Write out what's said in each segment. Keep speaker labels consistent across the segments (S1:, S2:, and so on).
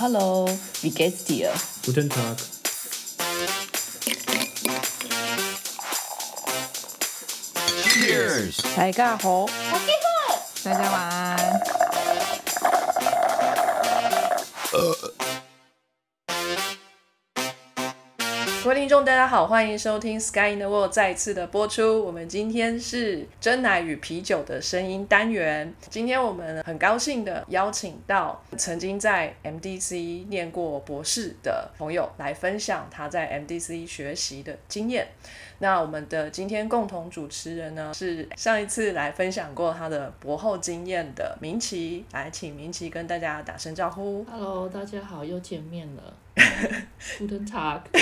S1: Hello, wie geht's dir?
S2: Guten Tag.
S1: 大家好，大家晚安。
S3: 众，大家好，欢迎收听《Sky in the World》再次的播出。我们今天是真奶与啤酒的声音单元。今天我们很高兴的邀请到曾经在 MDC 念过博士的朋友来分享他在 MDC 学习的经验。那我们的今天共同主持人呢，是上一次来分享过他的博后经验的明奇，来请明奇跟大家打声招呼。
S4: Hello，大家好，又见面了。Guten Tag，
S3: 你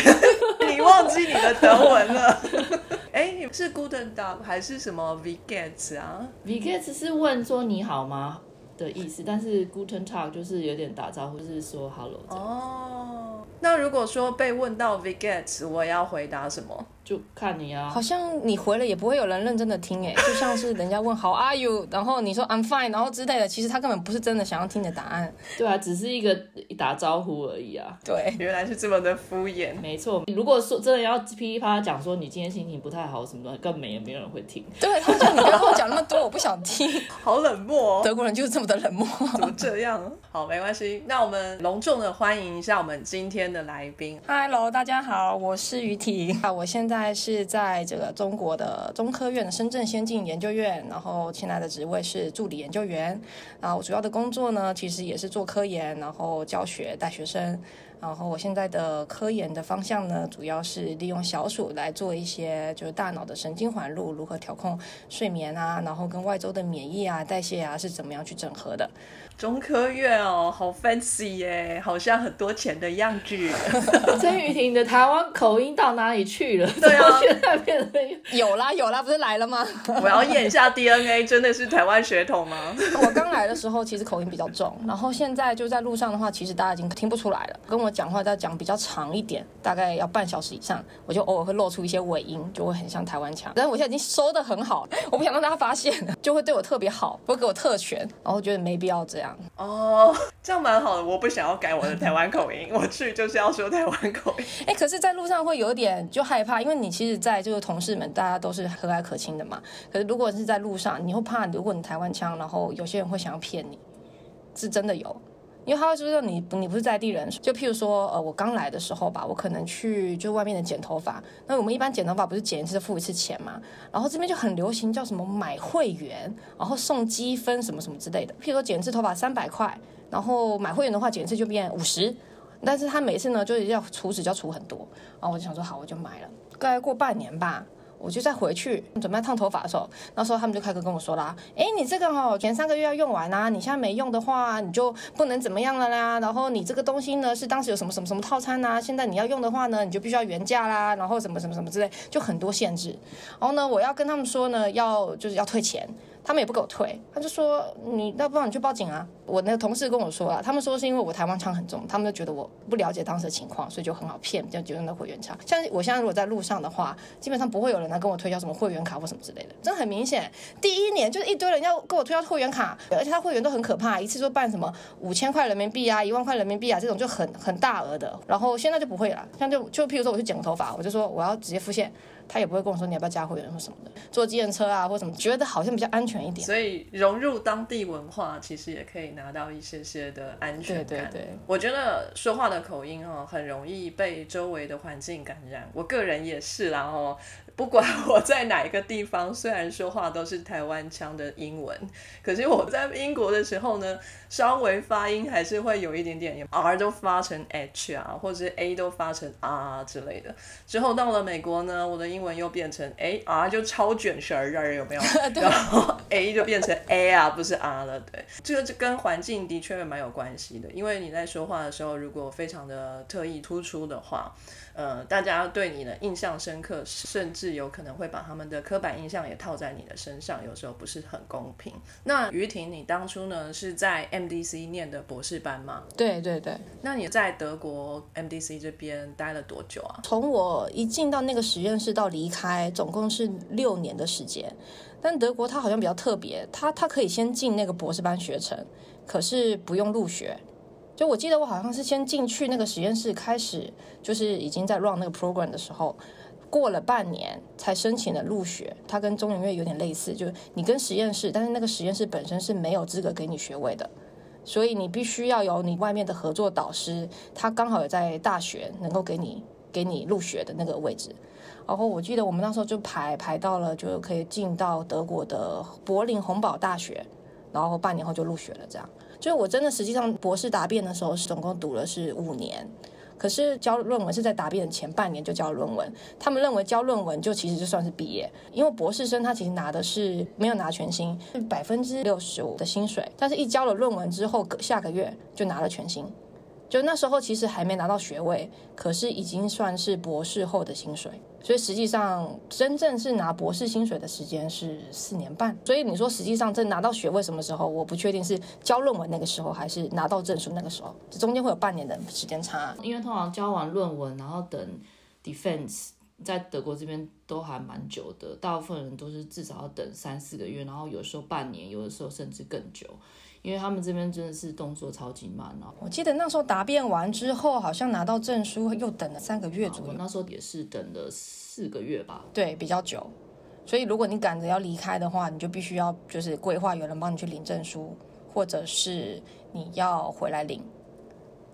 S3: 忘记你的德文了？哎，你是 Guten Tag 还是什么 v g e t 啊
S4: ？v g e t 是问说你好吗的意思，但是 Guten Tag 就是有点打招呼，就是说 Hello 这样，
S3: 哦，那如果说被问到 v g e t 我要回答什么？
S4: 就看你啊
S1: 好。像你回了也不会有人认真的听哎，就像是人家问 How are you，然后你说 I'm fine，然后之类的，其实他根本不是真的想要听你的答案。
S4: 对啊，只是一个打招呼而已啊。
S1: 对，
S3: 原来是这么的敷衍。
S4: 没错，如果说真的要噼里啪啦讲说你今天心情不太好什么的，根本也没有人会听。
S1: 对，他说你不要跟我讲那么多，我不想听。
S3: 好冷漠哦，
S1: 德国人就是这么的冷漠。
S3: 怎么这样？好，没关系。那我们隆重的欢迎一下我们今天的来宾。
S1: Hello，大家好，我是于婷啊，我现在在是在这个中国的中科院的深圳先进研究院，然后现在的职位是助理研究员。然后我主要的工作呢，其实也是做科研，然后教学带学生。然后我现在的科研的方向呢，主要是利用小鼠来做一些就是大脑的神经环路如何调控睡眠啊，然后跟外周的免疫啊、代谢啊是怎么样去整合的。
S3: 中科院哦，好 fancy 耶，好像很多钱的样子。
S4: 曾雨婷的台湾口音到哪里去了？
S3: 对啊
S4: 现在变成
S1: 有啦有啦，不是来了吗？
S3: 我要验一下 DNA，真的是台湾血统吗？
S1: 我刚来的时候其实口音比较重，然后现在就在路上的话，其实大家已经听不出来了。跟我讲话要讲比较长一点，大概要半小时以上，我就偶尔会露出一些尾音，就会很像台湾腔。但是我现在已经收的很好，我不想让大家发现，就会对我特别好，会给我特权，然后觉得没必要这样。
S3: 哦，这样蛮好的。我不想要改我的台湾口音，我去就是要说台湾口音。
S1: 哎，可是，在路上会有点就害怕，因为你其实，在这个同事们，大家都是和蔼可亲的嘛。可是，如果是在路上，你会怕，如果你台湾腔，然后有些人会想要骗你，是真的有。因为他会说你你不是在地人，就譬如说，呃，我刚来的时候吧，我可能去就外面的剪头发，那我们一般剪头发不是剪一次付一次钱嘛，然后这边就很流行叫什么买会员，然后送积分什么什么之类的，譬如说剪一次头发三百块，然后买会员的话剪一次就变五十，但是他每次呢就是要除值就要除很多，然后我就想说好我就买了，大概过半年吧。我就再回去准备烫头发的时候，那时候他们就开始跟我说啦，哎，你这个哦，前三个月要用完啊，你现在没用的话，你就不能怎么样了啦。然后你这个东西呢，是当时有什么什么什么套餐啊，现在你要用的话呢，你就必须要原价啦，然后什么什么什么之类，就很多限制。然后呢，我要跟他们说呢，要就是要退钱，他们也不给我退，他就说你要不然你去报警啊。我那个同事跟我说啊，他们说是因为我台湾腔很重，他们就觉得我不了解当时的情况，所以就很好骗，就觉得那会员腔。像我现在如果在路上的话，基本上不会有人来跟我推销什么会员卡或什么之类的，真的很明显。第一年就是一堆人要跟我推销会员卡，而且他会员都很可怕，一次就办什么五千块人民币啊、一万块人民币啊这种就很很大额的。然后现在就不会了，像就就譬如说我去剪个头发，我就说我要直接付现。他也不会跟我说你要不要加会员或什么的，坐计程车啊或什么，觉得好像比较安全一点。
S3: 所以融入当地文化，其实也可以拿到一些些的安全感。
S1: 对对对
S3: 我觉得说话的口音哦，很容易被周围的环境感染。我个人也是啦哦，不管 我在哪一个地方，虽然说话都是台湾腔的英文，可是我在英国的时候呢，稍微发音还是会有一点点 R 都发成 H 啊，或者是 A 都发成 R 之类的。之后到了美国呢，我的英文又变成哎 R 就超卷舌儿，有没有？然后 A 就变成 A 啊，不是 R 了。对，这个就跟环境的确蛮有关系的，因为你在说话的时候，如果非常的特意突出的话，呃，大家对你的印象深刻，甚至有可能会把他们的刻板印象也套在你的身上，有时候不是很公平。那于婷，你当初呢是在 MDC 念的博士班吗？
S1: 对对对，
S3: 那你在德国 MDC 这边待了多久啊？
S1: 从我一进到那个实验室到离开，总共是六年的时间。但德国它好像比较特别，它它可以先进那个博士班学程，可是不用入学，就我记得我好像是先进去那个实验室开始，就是已经在 run 那个 program 的时候，过了半年才申请了入学。它跟中研院有点类似，就是你跟实验室，但是那个实验室本身是没有资格给你学位的，所以你必须要有你外面的合作导师，他刚好有在大学能够给你给你入学的那个位置。然后我记得我们那时候就排排到了，就可以进到德国的柏林洪堡大学，然后半年后就入学了。这样，就是我真的实际上博士答辩的时候，是总共读了是五年，可是交论文是在答辩的前半年就交论文。他们认为交论文就其实就算是毕业，因为博士生他其实拿的是没有拿全薪，是百分之六十五的薪水，但是一交了论文之后，下个月就拿了全薪。就那时候其实还没拿到学位，可是已经算是博士后的薪水，所以实际上真正是拿博士薪水的时间是四年半。所以你说实际上这拿到学位什么时候？我不确定是交论文那个时候，还是拿到证书那个时候，这中间会有半年的时间差。
S4: 因为通常交完论文，然后等 defense，在德国这边都还蛮久的，大部分人都是至少要等三四个月，然后有时候半年，有的时候甚至更久。因为他们这边真的是动作超级慢哦。
S1: 我记得那时候答辩完之后，好像拿到证书又等了三个月左右。
S4: 那时候也是等了四个月吧。
S1: 对，比较久。所以如果你赶着要离开的话，你就必须要就是规划有人帮你去领证书，或者是你要回来领。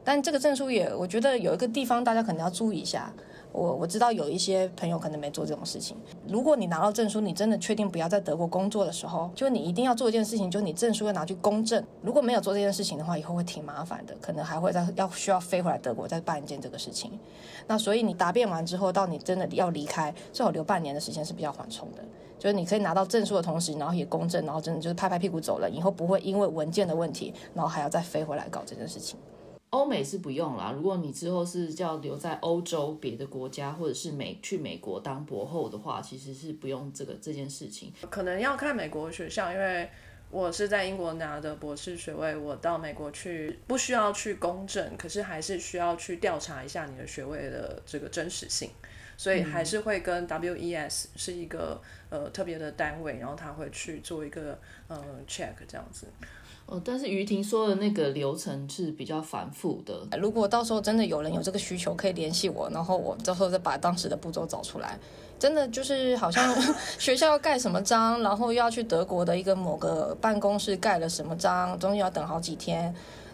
S1: 但这个证书也，我觉得有一个地方大家可能要注意一下。我我知道有一些朋友可能没做这种事情。如果你拿到证书，你真的确定不要在德国工作的时候，就你一定要做一件事情，就是你证书要拿去公证。如果没有做这件事情的话，以后会挺麻烦的，可能还会再要需要飞回来德国再办一件这个事情。那所以你答辩完之后，到你真的要离开，最好留半年的时间是比较缓冲的。就是你可以拿到证书的同时，然后也公证，然后真的就是拍拍屁股走了，以后不会因为文件的问题，然后还要再飞回来搞这件事情。
S4: 欧美是不用啦，如果你之后是叫留在欧洲别的国家，或者是美去美国当博后的话，其实是不用这个这件事情。
S3: 可能要看美国学校，因为我是在英国拿的博士学位，我到美国去不需要去公证，可是还是需要去调查一下你的学位的这个真实性，所以还是会跟 WES 是一个呃特别的单位，然后他会去做一个呃 check 这样子。
S4: 哦，但是于婷说的那个流程是比较繁复的。
S1: 如果到时候真的有人有这个需求，可以联系我，然后我到时候再把当时的步骤找出来。真的就是好像 学校要盖什么章，然后又要去德国的一个某个办公室盖了什么章，中间要等好几天，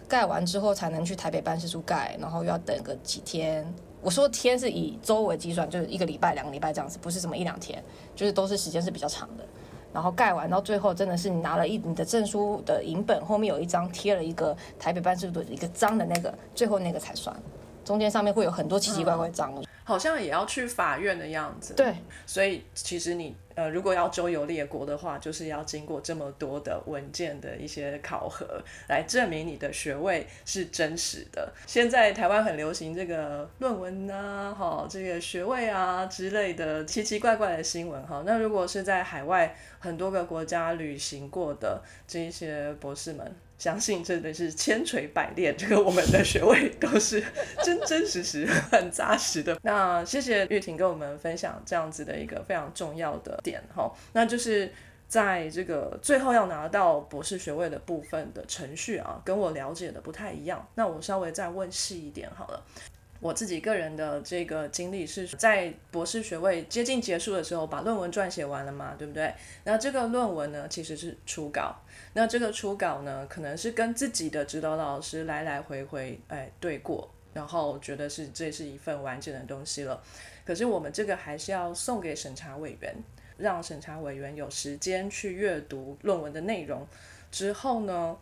S1: 盖完之后才能去台北办事处盖，然后又要等个几天。我说天是以周为计算，就是一个礼拜、两个礼拜这样子，不是什么一两天，就是都是时间是比较长的。然后盖完到最后，真的是你拿了一你的证书的银本，后面有一张贴了一个台北办事处的一个章的那个，最后那个才算。中间上面会有很多奇奇怪怪章，
S3: 好像也要去法院的样子。
S1: 对，
S3: 所以其实你呃，如果要周游列国的话，就是要经过这么多的文件的一些考核，来证明你的学位是真实的。现在台湾很流行这个论文啊，哈，这个学位啊之类的奇奇怪怪的新闻哈。那如果是在海外很多个国家旅行过的这一些博士们。相信真的是千锤百炼，这个我们的学位都是真真实实、很扎实的。那谢谢玉婷跟我们分享这样子的一个非常重要的点哈，那就是在这个最后要拿到博士学位的部分的程序啊，跟我了解的不太一样。那我稍微再问细一点好了。我自己个人的这个经历是在博士学位接近结束的时候，把论文撰写完了嘛，对不对？那这个论文呢，其实是初稿。那这个初稿呢，可能是跟自己的指导老师来来回回哎对过，然后觉得是这是一份完整的东西了。可是我们这个还是要送给审查委员，让审查委员有时间去阅读论文的内容之后呢，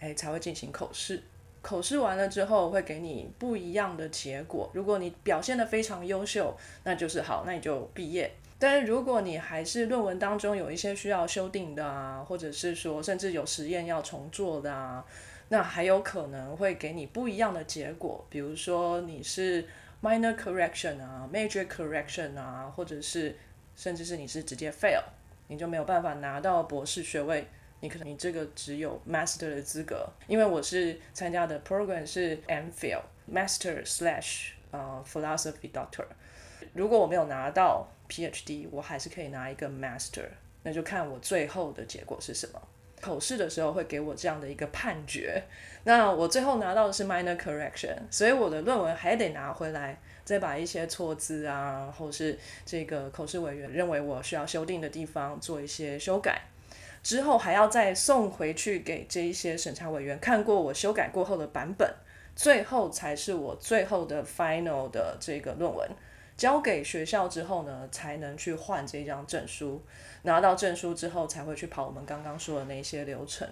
S3: 哎才会进行口试。口试完了之后，会给你不一样的结果。如果你表现得非常优秀，那就是好，那你就毕业。但是如果你还是论文当中有一些需要修订的啊，或者是说甚至有实验要重做的啊，那还有可能会给你不一样的结果。比如说你是 minor correction 啊，major correction 啊，或者是甚至是你是直接 fail，你就没有办法拿到博士学位。你可能你这个只有 master 的资格，因为我是参加的 program 是 MPhil master slash 呃 philosophy doctor。如果我没有拿到 PhD，我还是可以拿一个 master，那就看我最后的结果是什么。口试的时候会给我这样的一个判决。那我最后拿到的是 minor correction，所以我的论文还得拿回来，再把一些错字啊，或是这个口试委员认为我需要修订的地方做一些修改，之后还要再送回去给这一些审查委员看过我修改过后的版本，最后才是我最后的 final 的这个论文。交给学校之后呢，才能去换这张证书。拿到证书之后，才会去跑我们刚刚说的那些流程。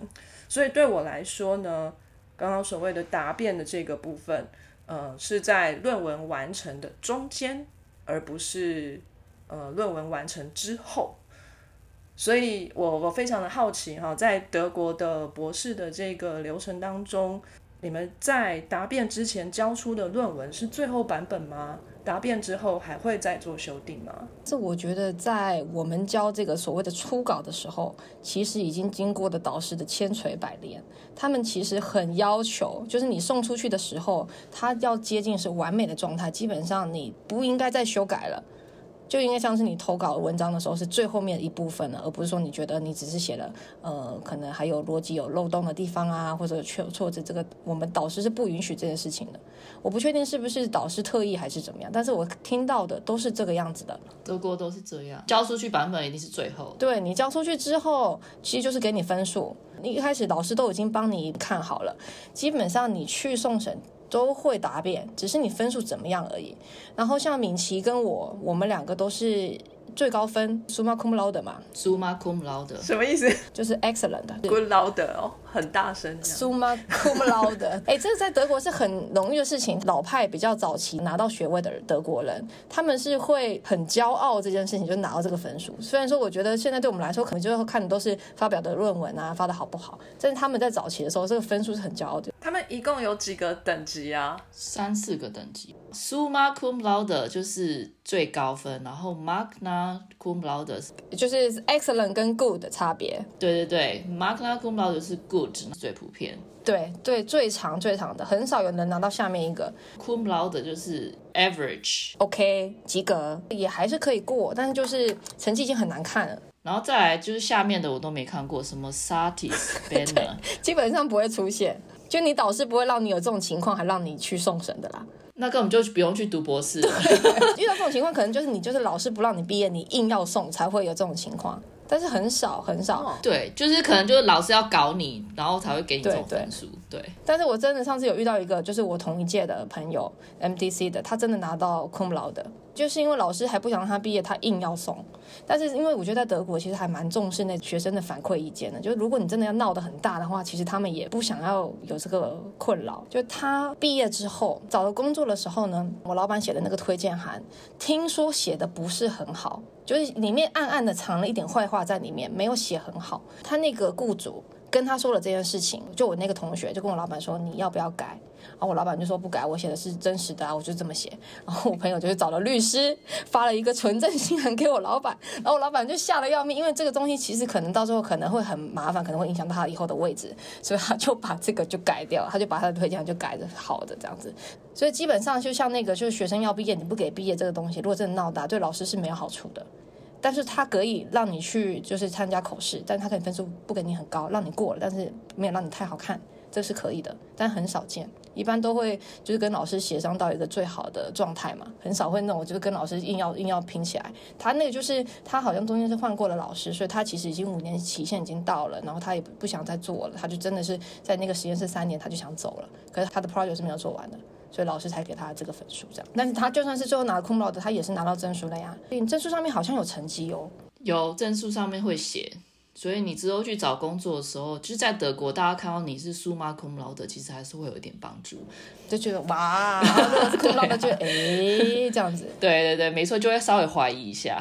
S3: 所以对我来说呢，刚刚所谓的答辩的这个部分，呃，是在论文完成的中间，而不是呃论文完成之后。所以我我非常的好奇哈，在德国的博士的这个流程当中，你们在答辩之前交出的论文是最后版本吗？答辩之后还会再做修订吗？
S1: 这我觉得在我们教这个所谓的初稿的时候，其实已经经过的导师的千锤百炼，他们其实很要求，就是你送出去的时候，他要接近是完美的状态，基本上你不应该再修改了。就应该像是你投稿文章的时候是最后面的一部分了，而不是说你觉得你只是写了，呃，可能还有逻辑有漏洞的地方啊，或者错错字，这个我们导师是不允许这件事情的。我不确定是不是导师特意还是怎么样，但是我听到的都是这个样子的。
S4: 德国都是这样，交出去版本一定是最后。
S1: 对你交出去之后，其实就是给你分数。你一开始老师都已经帮你看好了，基本上你去送审。都会答辩，只是你分数怎么样而已。然后像敏琪跟我，我们两个都是。最高分，summa cum laude 嘛
S4: ，summa cum laude
S3: 什么意思？
S1: 就是 excellent。
S3: good laude 哦，很大声。
S1: summa cum laude，哎，这个在德国是很容易的事情。老派比较早期拿到学位的德国人，他们是会很骄傲这件事情，就拿到这个分数。虽然说我觉得现在对我们来说，可能就会看的都是发表的论文啊，发的好不好。但是他们在早期的时候，这个分数是很骄傲的。
S3: 他们一共有几个等级啊？
S4: 三四个等级。summa cum laude 就是最高分，然后 magna cum laude
S1: 就是 excellent 跟 good 的差别。
S4: 对对对，magna cum laude 是 good 最普遍。
S1: 对对，最长最长的，很少有能拿到下面一个
S4: cum laude 就是 average，OK
S1: 及格也还是可以过，但是就是成绩已经很难看了。
S4: 然后再来就是下面的我都没看过，什么 satisfactory，
S1: 基本上不会出现。就你导师不会让你有这种情况，还让你去送审的啦。
S4: 那根本就不用去读博士。
S1: 遇到这种情况，可能就是你就是老师不让你毕业，你硬要送才会有这种情况。但是很少很少。
S4: 对，就是可能就是老师要搞你，然后才会给你这种分数。对。
S1: 但是我真的上次有遇到一个，就是我同一届的朋友，MDC 的，他真的拿到 cum laude。就是因为老师还不想让他毕业，他硬要送。但是因为我觉得在德国其实还蛮重视那学生的反馈意见的。就是如果你真的要闹得很大的话，其实他们也不想要有这个困扰。就他毕业之后找了工作的时候呢，我老板写的那个推荐函，听说写的不是很好，就是里面暗暗的藏了一点坏话在里面，没有写很好。他那个雇主跟他说了这件事情，就我那个同学就跟我老板说，你要不要改？然后我老板就说不改，我写的是真实的啊，我就这么写。然后我朋友就去找了律师，发了一个纯正信函给我老板。然后我老板就吓得要命，因为这个东西其实可能到时候可能会很麻烦，可能会影响到他以后的位置，所以他就把这个就改掉，他就把他的推荐就改的好的这样子。所以基本上就像那个，就是学生要毕业，你不给毕业这个东西，如果真的闹大，对老师是没有好处的。但是他可以让你去就是参加考试，但他可以分数不给你很高，让你过了，但是没有让你太好看。这是可以的，但很少见。一般都会就是跟老师协商到一个最好的状态嘛，很少会那种就是跟老师硬要硬要拼起来。他那个就是他好像中间是换过了老师，所以他其实已经五年期限已经到了，然后他也不想再做了，他就真的是在那个实验室三年他就想走了。可是他的 project 是没有做完的，所以老师才给他这个分数这样。但是他就算是最后拿了 cum laude，他也是拿到证书了呀。证书上面好像有成绩哦，
S4: 有证书上面会写。所以你之后去找工作的时候，就是在德国，大家看到你是苏马空劳的，其实还是会有一点帮助，
S1: 就觉得哇，就哎这样子。
S4: 对对对，没错，就会稍微怀疑一下，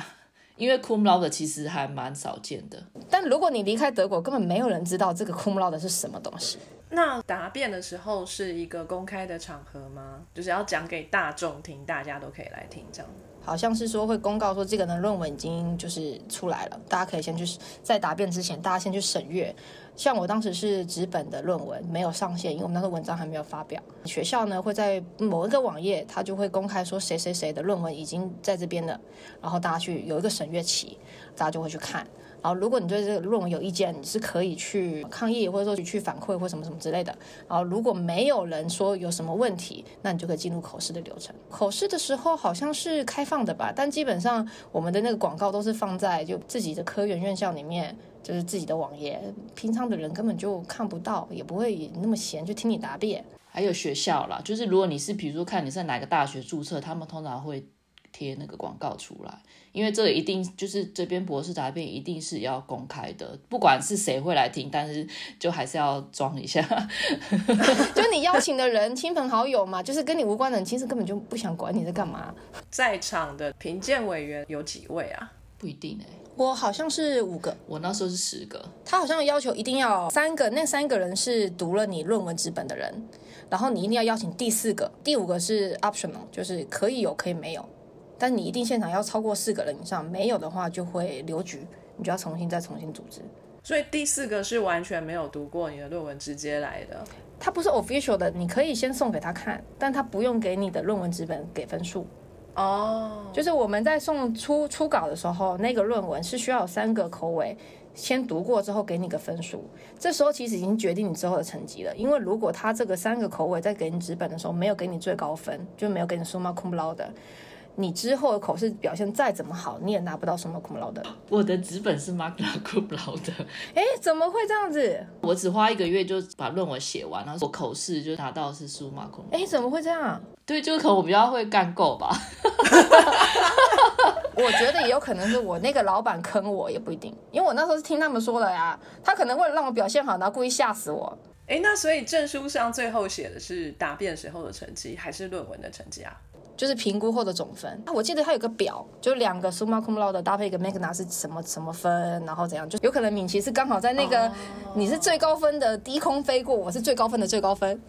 S4: 因为 cum laude 其实还蛮少见的。
S1: 但如果你离开德国，根本没有人知道这个 cum laude 是什么东西。
S3: 那答辩的时候是一个公开的场合吗？就是要讲给大众听，大家都可以来听这样。
S1: 好像是说会公告说这个呢论文已经就是出来了，大家可以先去在答辩之前，大家先去审阅。像我当时是纸本的论文，没有上线，因为我们那个文章还没有发表。学校呢会在某一个网页，它就会公开说谁谁谁的论文已经在这边了，然后大家去有一个审阅期，大家就会去看。啊如果你对这个论文有意见，你是可以去抗议，或者说去反馈或什么什么之类的。啊如果没有人说有什么问题，那你就可以进入口试的流程。口试的时候好像是开放的吧，但基本上我们的那个广告都是放在就自己的科研院校里面，就是自己的网页，平常的人根本就看不到，也不会那么闲去听你答辩。
S4: 还有学校啦，就是如果你是比如说看你在哪个大学注册，他们通常会贴那个广告出来，因为这个一定就是这边博士答辩一定是要公开的，不管是谁会来听，但是就还是要装一下。
S1: 就你邀请的人，亲朋好友嘛，就是跟你无关的人，其实根本就不想管你在干嘛。
S3: 在场的评鉴委员有几位啊？
S4: 不一定哎、
S1: 我好像是五个，
S4: 我那时候是十个，
S1: 他好像要求一定要三个，那三个人是读了你论文纸本的人，然后你一定要邀请第四个，第五个是 optional，就是可以有可以没有，但你一定现场要超过四个人以上，没有的话就会留局，你就要重新再重新组织。
S3: 所以第四个是完全没有读过你的论文直接来的。
S1: 他不是 official 的，你可以先送给他看，但他不用给你的论文纸本给分数。
S3: 哦，
S1: 就是我们在送初初稿的时候，那个论文是需要有三个口尾，先读过之后给你个分数。这时候其实已经决定你之后的成绩了，因为如果他这个三个口尾在给你纸本的时候没有给你最高分，就没有给你 summa cum laude，你之后的口试表现再怎么好，你也拿不到 summa cum laude。
S4: 我的纸本是 magna cum laude，
S1: 哎，怎么会这样子？
S4: 我只花一个月就把论文写完，然后我口试就拿到是 summa cum laude。
S1: 哎，怎么会这样？
S4: 对，就是可能我比较会干够吧。
S1: 我觉得也有可能是我那个老板坑我，也不一定，因为我那时候是听他们说的呀，他可能为了让我表现好，然后故意吓死我。
S3: 哎，那所以证书上最后写的是答辩时候的成绩，还是论文的成绩啊？
S1: 就是评估后的总分。我记得它有个表，就两个 summa cum laude 搭配一个 magna 是什么什么分，然后怎样，就有可能敏琪是刚好在那个、你是最高分的低空飞过，我是最高分的最高分。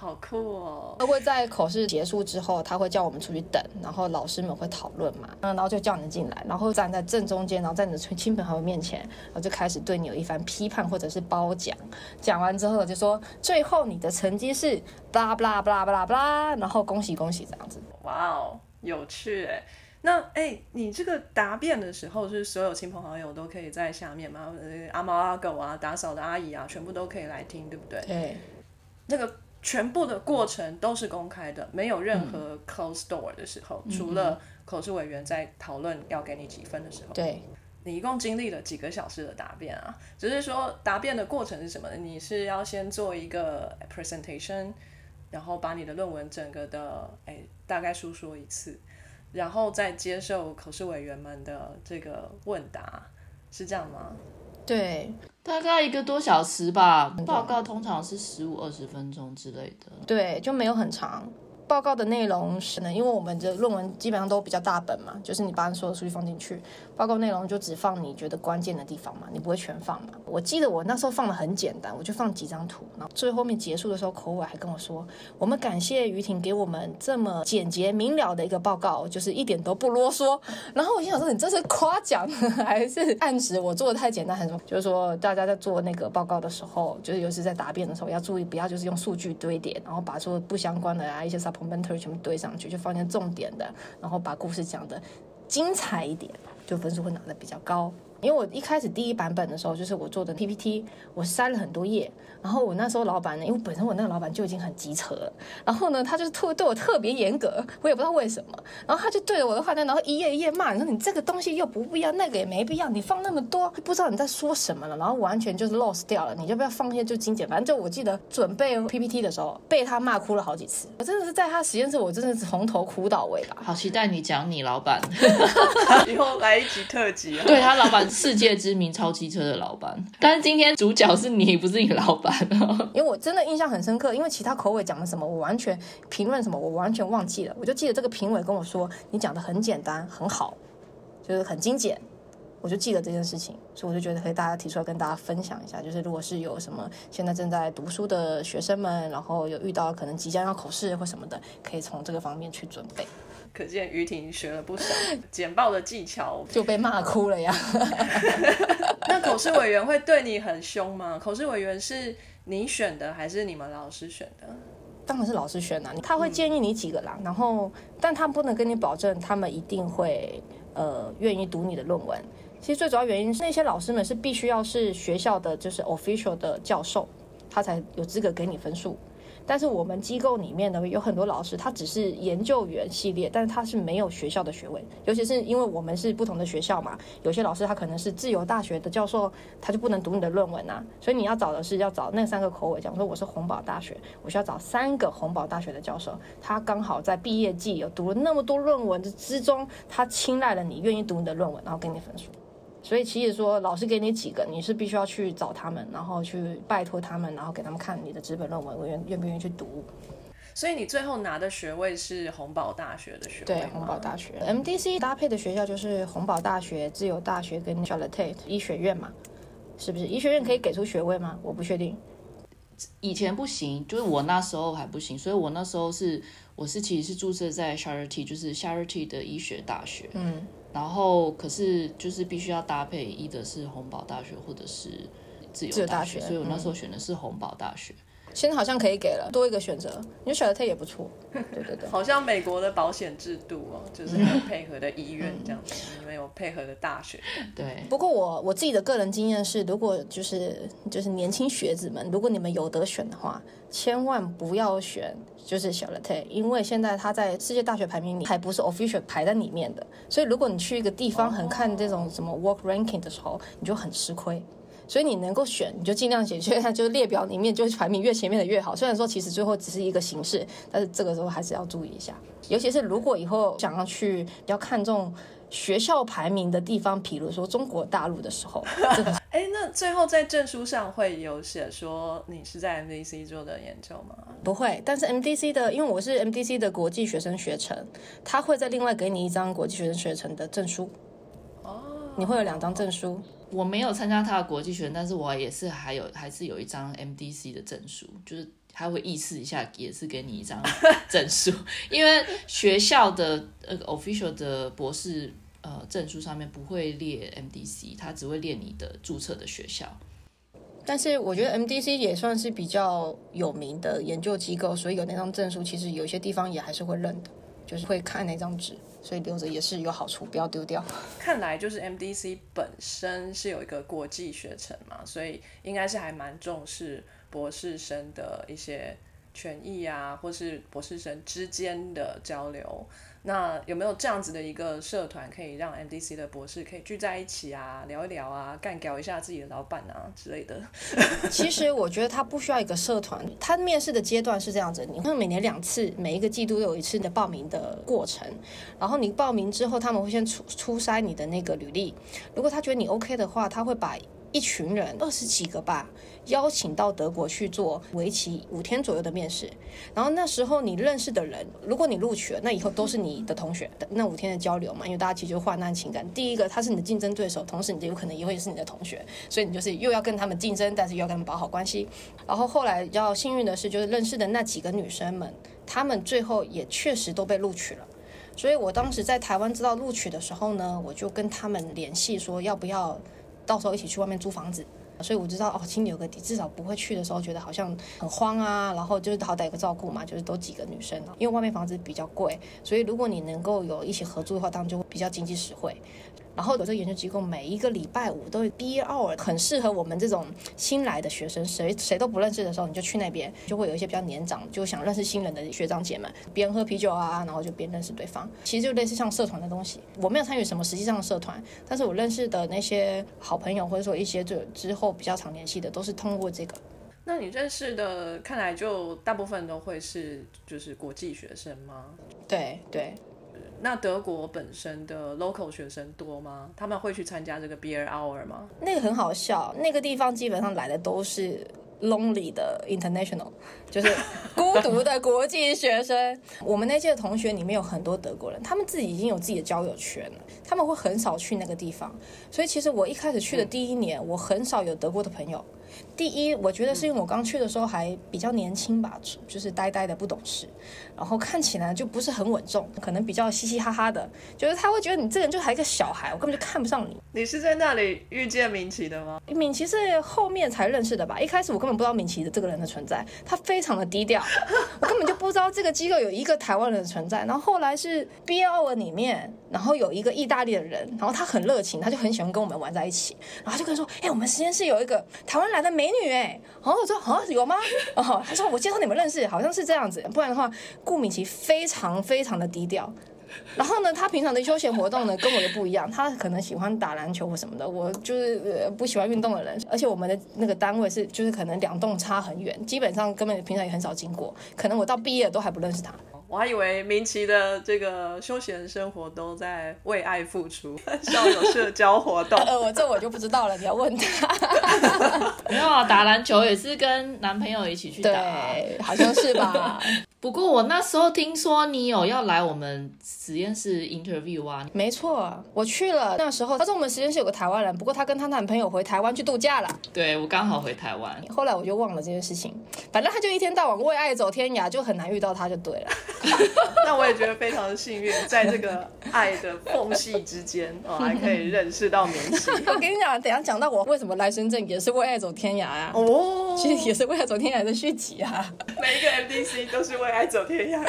S3: 好酷哦！
S1: 他会在口试结束之后，他会叫我们出去等，然后老师们会讨论嘛，嗯，然后就叫你进来，然后站在正中间，然后在你的亲朋好友面前，然后就开始对你有一番批判或者是褒奖。讲完之后就说，最后你的成绩是巴拉巴拉巴拉巴拉巴拉，然后恭喜恭喜这样子。
S3: 哇哦，有趣哎。那哎，你这个答辩的时候，是所有亲朋好友都可以在下面吗？呃，阿猫阿狗啊，打扫的阿姨啊，全部都可以来听，对不对？
S1: 对，
S3: 那个全部的过程都是公开的，没有任何 close door 的时候，除了口试委员在讨论要给你几分的时候。
S1: 对，
S3: 你一共经历了几个小时的答辩啊？只是说答辩的过程是什么呢？你是要先做一个 presentation，然后把你的论文整个的哎大概述说一次，然后再接受口试委员们的这个问答，是这样吗？
S1: 对，
S4: 大概一个多小时吧，报告通常是十五二十分钟之类的。
S1: 对，就没有很长。报告的内容是呢，因为我们的论文基本上都比较大本嘛，就是你把所有数据放进去，报告内容就只放你觉得关键的地方嘛，你不会全放嘛。我记得我那时候放的很简单，我就放几张图，然后最后面结束的时候，口尾还跟我说，我们感谢于婷给我们这么简洁明了的一个报告，就是一点都不啰嗦。然后我心想说，你这是夸奖还是暗指我做的太简单，还是什么？就是说大家在做那个报告的时候，就是尤其在答辩的时候，要注意不要就是用数据堆叠，然后把说不相关的啊一些 commentary 全部堆上去，就放进重点的，然后把故事讲的精彩一点，就分数会拿的比较高。因为我一开始第一版本的时候，就是我做的 PPT，我筛了很多页，然后我那时候老板呢，因为本身我那个老板就已经很机车了，然后呢，他就是特对我特别严格，我也不知道为什么，然后他就对着我的话呢，然后一页一页骂，你说你这个东西又不必要，那个也没必要，你放那么多，不知道你在说什么了，然后完全就是 lost 掉了，你就不要放一些就精简，反正就我记得准备 PPT 的时候，被他骂哭了好几次，我真的是在他实验室，我真的是从头哭到尾吧。
S4: 好期待你讲你老板，
S3: 以后来一集特辑啊！
S4: 对他老板世界知名超机车的老板，但是今天主角是你，不是你老板
S1: 因为我真的印象很深刻，因为其他口尾讲了什么，我完全评论什么，我完全忘记了。我就记得这个评委跟我说，你讲的很简单，很好，就是很精简。我就记得这件事情，所以我就觉得可以大家提出来跟大家分享一下，就是如果是有什么现在正在读书的学生们，然后有遇到可能即将要口试或什么的，可以从这个方面去准备。
S3: 可见于婷学了不少 简报的技巧。
S1: 就被骂哭了呀！
S3: 那口试委员会对你很凶吗？口试委员是你选的还是你们老师选的？
S1: 当然是老师选的、他会建议你几个啦，然后但他不能跟你保证他们一定会呃愿意读你的论文。其实最主要原因是那些老师们是必须要是学校的就是 official 的教授，他才有资格给你分数。但是我们机构里面呢，有很多老师，他只是研究员系列，但是他是没有学校的学位。尤其是因为我们是不同的学校嘛，有些老师他可能是自由大学的教授，他就不能读你的论文啊。所以你要找的是要找那三个口尾，讲说我是红宝大学，我需要找三个红宝大学的教授，他刚好在毕业季有读了那么多论文之中，他青睐了你，愿意读你的论文，然后给你分数。所以其实说，老师给你几个，你是必须要去找他们，然后去拜托他们，然后给他们看你的纸本论文，我愿愿不愿意去读。
S3: 所以你最后拿的学位是洪堡大学的学位
S1: 对，洪堡大学 MDC 搭配的学校就是洪堡大学、自由大学跟 Charlotte 医学院嘛，是不是？医学院可以给出学位吗？我不确定。
S4: 以前不行，就是我那时候还不行，所以我那时候是我是其实是注册在 Charlotte，就是 Charlotte 的医学大学。
S1: 嗯。
S4: 然后，可是就是必须要搭配，一的是红宝大学或者是自由大学，所以我那时候选的是红宝大学。
S1: 现在好像可以给了多一个选择，你选的它也不错。对对对，
S3: 好像美国的保险制度哦，就是有配合的医院这样子，没有配合的大学。
S4: 对。
S1: 不过我我自己的个人经验是，如果就是就是年轻学子们，如果你们有得选的话，千万不要选就是小 l a 因为现在它在世界大学排名里还不是 official 排在里面的，所以如果你去一个地方很看这种什么 work ranking 的时候，你就很吃亏。所以你能够选，你就尽量选，就它就是列表里面就是排名越前面的越好。虽然说其实最后只是一个形式，但是这个时候还是要注意一下。尤其是如果以后想要去比较看重学校排名的地方，比如说中国大陆的时候，
S3: 哎，那最后在证书上会有写说你是在 MDC 做的研究吗？
S1: 不会，但是 MDC 的，因为我是 MDC 的国际学生学程，他会再另外给你一张国际学生学程的证书。
S3: 哦，
S1: 你会有两张证书。
S4: 我没有参加他的国际学，但是我也是还有还是有一张 MDC 的证书，就是他会意思一下，也是给你一张证书，因为学校的呃 official 的博士呃证书上面不会列 MDC，它只会列你的注册的学校。
S1: 但是我觉得 MDC 也算是比较有名的研究机构，所以有那张证书，其实有些地方也还是会认的，就是会看那张纸。所以留着也是有好处，不要丢掉。
S3: 看来就是 MDC 本身是有一个国际学程嘛，所以应该是还蛮重视博士生的一些权益啊，或是博士生之间的交流。那有没有这样子的一个社团，可以让 MDC 的博士可以聚在一起啊，聊一聊啊，干搞一下自己的老板啊之类的？
S1: 其实我觉得他不需要一个社团，他面试的阶段是这样子：你会每年两次，每一个季度都有一次的报名的过程。然后你报名之后，他们会先初初筛你的那个履历，如果他觉得你 OK 的话，他会把一群人二十几个吧。邀请到德国去做为期五天左右的面试，然后那时候你认识的人，如果你录取了，那以后都是你的同学。那五天的交流嘛，因为大家其实就患难情感。第一个他是你的竞争对手，同时你有可能也会是你的同学，所以你就是又要跟他们竞争，但是又要跟他们保好关系。然后后来比较幸运的是，就是认识的那几个女生们，她们最后也确实都被录取了。所以我当时在台湾知道录取的时候呢，我就跟他们联系说，要不要到时候一起去外面租房子。所以我知道哦，心里有个底，至少不会去的时候觉得好像很慌啊。然后就是好歹有个照顾嘛，就是都几个女生，因为外面房子比较贵，所以如果你能够有一起合租的话，当然就会比较经济实惠。然后我这个研究机构，每一个礼拜五都有毕业 hour，很适合我们这种新来的学生，谁谁都不认识的时候，你就去那边，就会有一些比较年长，就想认识新人的学长姐们，边喝啤酒啊，然后就边认识对方。其实就类似像社团的东西，我没有参与什么实际上的社团，但是我认识的那些好朋友，或者说一些就之后比较常联系的，都是通过这个。
S3: 那你认识的，看来就大部分都会是就是国际学生吗？
S1: 对对。
S3: 那德国本身的 local 学生多吗？他们会去参加这个 beer hour 吗？
S1: 那个很好笑，那个地方基本上来的都是 lonely 的 international，就是孤独的国际学生。我们那届的同学里面有很多德国人，他们自己已经有自己的交友圈了，他们会很少去那个地方。所以其实我一开始去的第一年，我很少有德国的朋友。第一，我觉得是因为我刚去的时候还比较年轻吧，就是呆呆的不懂事，然后看起来就不是很稳重，可能比较嘻嘻哈哈的，就是他会觉得你这个人就还一个小孩，我根本就看不上你。
S3: 你是在那里遇见敏琪的吗？
S1: 敏琪是后面才认识的吧？一开始我根本不知道敏琪的这个人的存在，他非常的低调，我根本就不知道这个机构有一个台湾人的存在。然后后来是 B L 里面。然后有一个意大利的人，然后他很热情，他就很喜欢跟我们玩在一起，然后他就跟说：“哎、我们实验室有一个台湾来的美女，哎。”然后我说：“啊，有吗？” 哦，他说：“我介绍你们认识，好像是这样子，不然的话，顾敏琪非常非常的低调。”然后呢，他平常的休闲活动呢跟我的不一样，他可能喜欢打篮球或什么的，我就是、呃、不喜欢运动的人，而且我们的那个单位是就是可能两栋差很远，基本上根本平常也很少经过，可能我到毕业都还不认识他。
S3: 我还以为明奇的这个休闲生活都在为爱付出，很少有社交活动。
S1: 呃，我这我就不知道了，你要问他。
S4: 没有啊，打篮球也是跟男朋友一起去打
S1: 好像是吧？
S4: 不过我那时候听说你有要来我们实验室 interview 啊，
S1: 没错，我去了。那时候他说我们实验室有个台湾人，不过她跟她男朋友回台湾去度假了。
S4: 对我刚好回台湾。
S1: 后来我就忘了这件事情，反正他就一天到晚为爱走天涯，就很难遇到他就对了。
S3: 那我也觉得非常的幸运，在这个爱的缝隙之间，哦，还可以认识到明星。
S1: 我跟你讲，等下讲到我为什么来深圳，也是为爱走天涯啊。
S3: 哦，
S1: 其实也是为爱走天涯的续集啊。
S3: 每一个 MDC 都是为爱走天涯。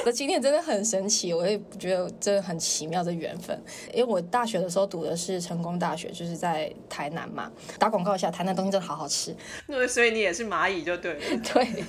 S1: 我的经验真的很神奇，我也觉得真的很奇妙的缘分。因为我大学的时候读的是成功大学，就是在台南嘛。打广告一下，台南东西真的好好吃。
S3: 那所以你也是蚂蚁就对。
S1: 对，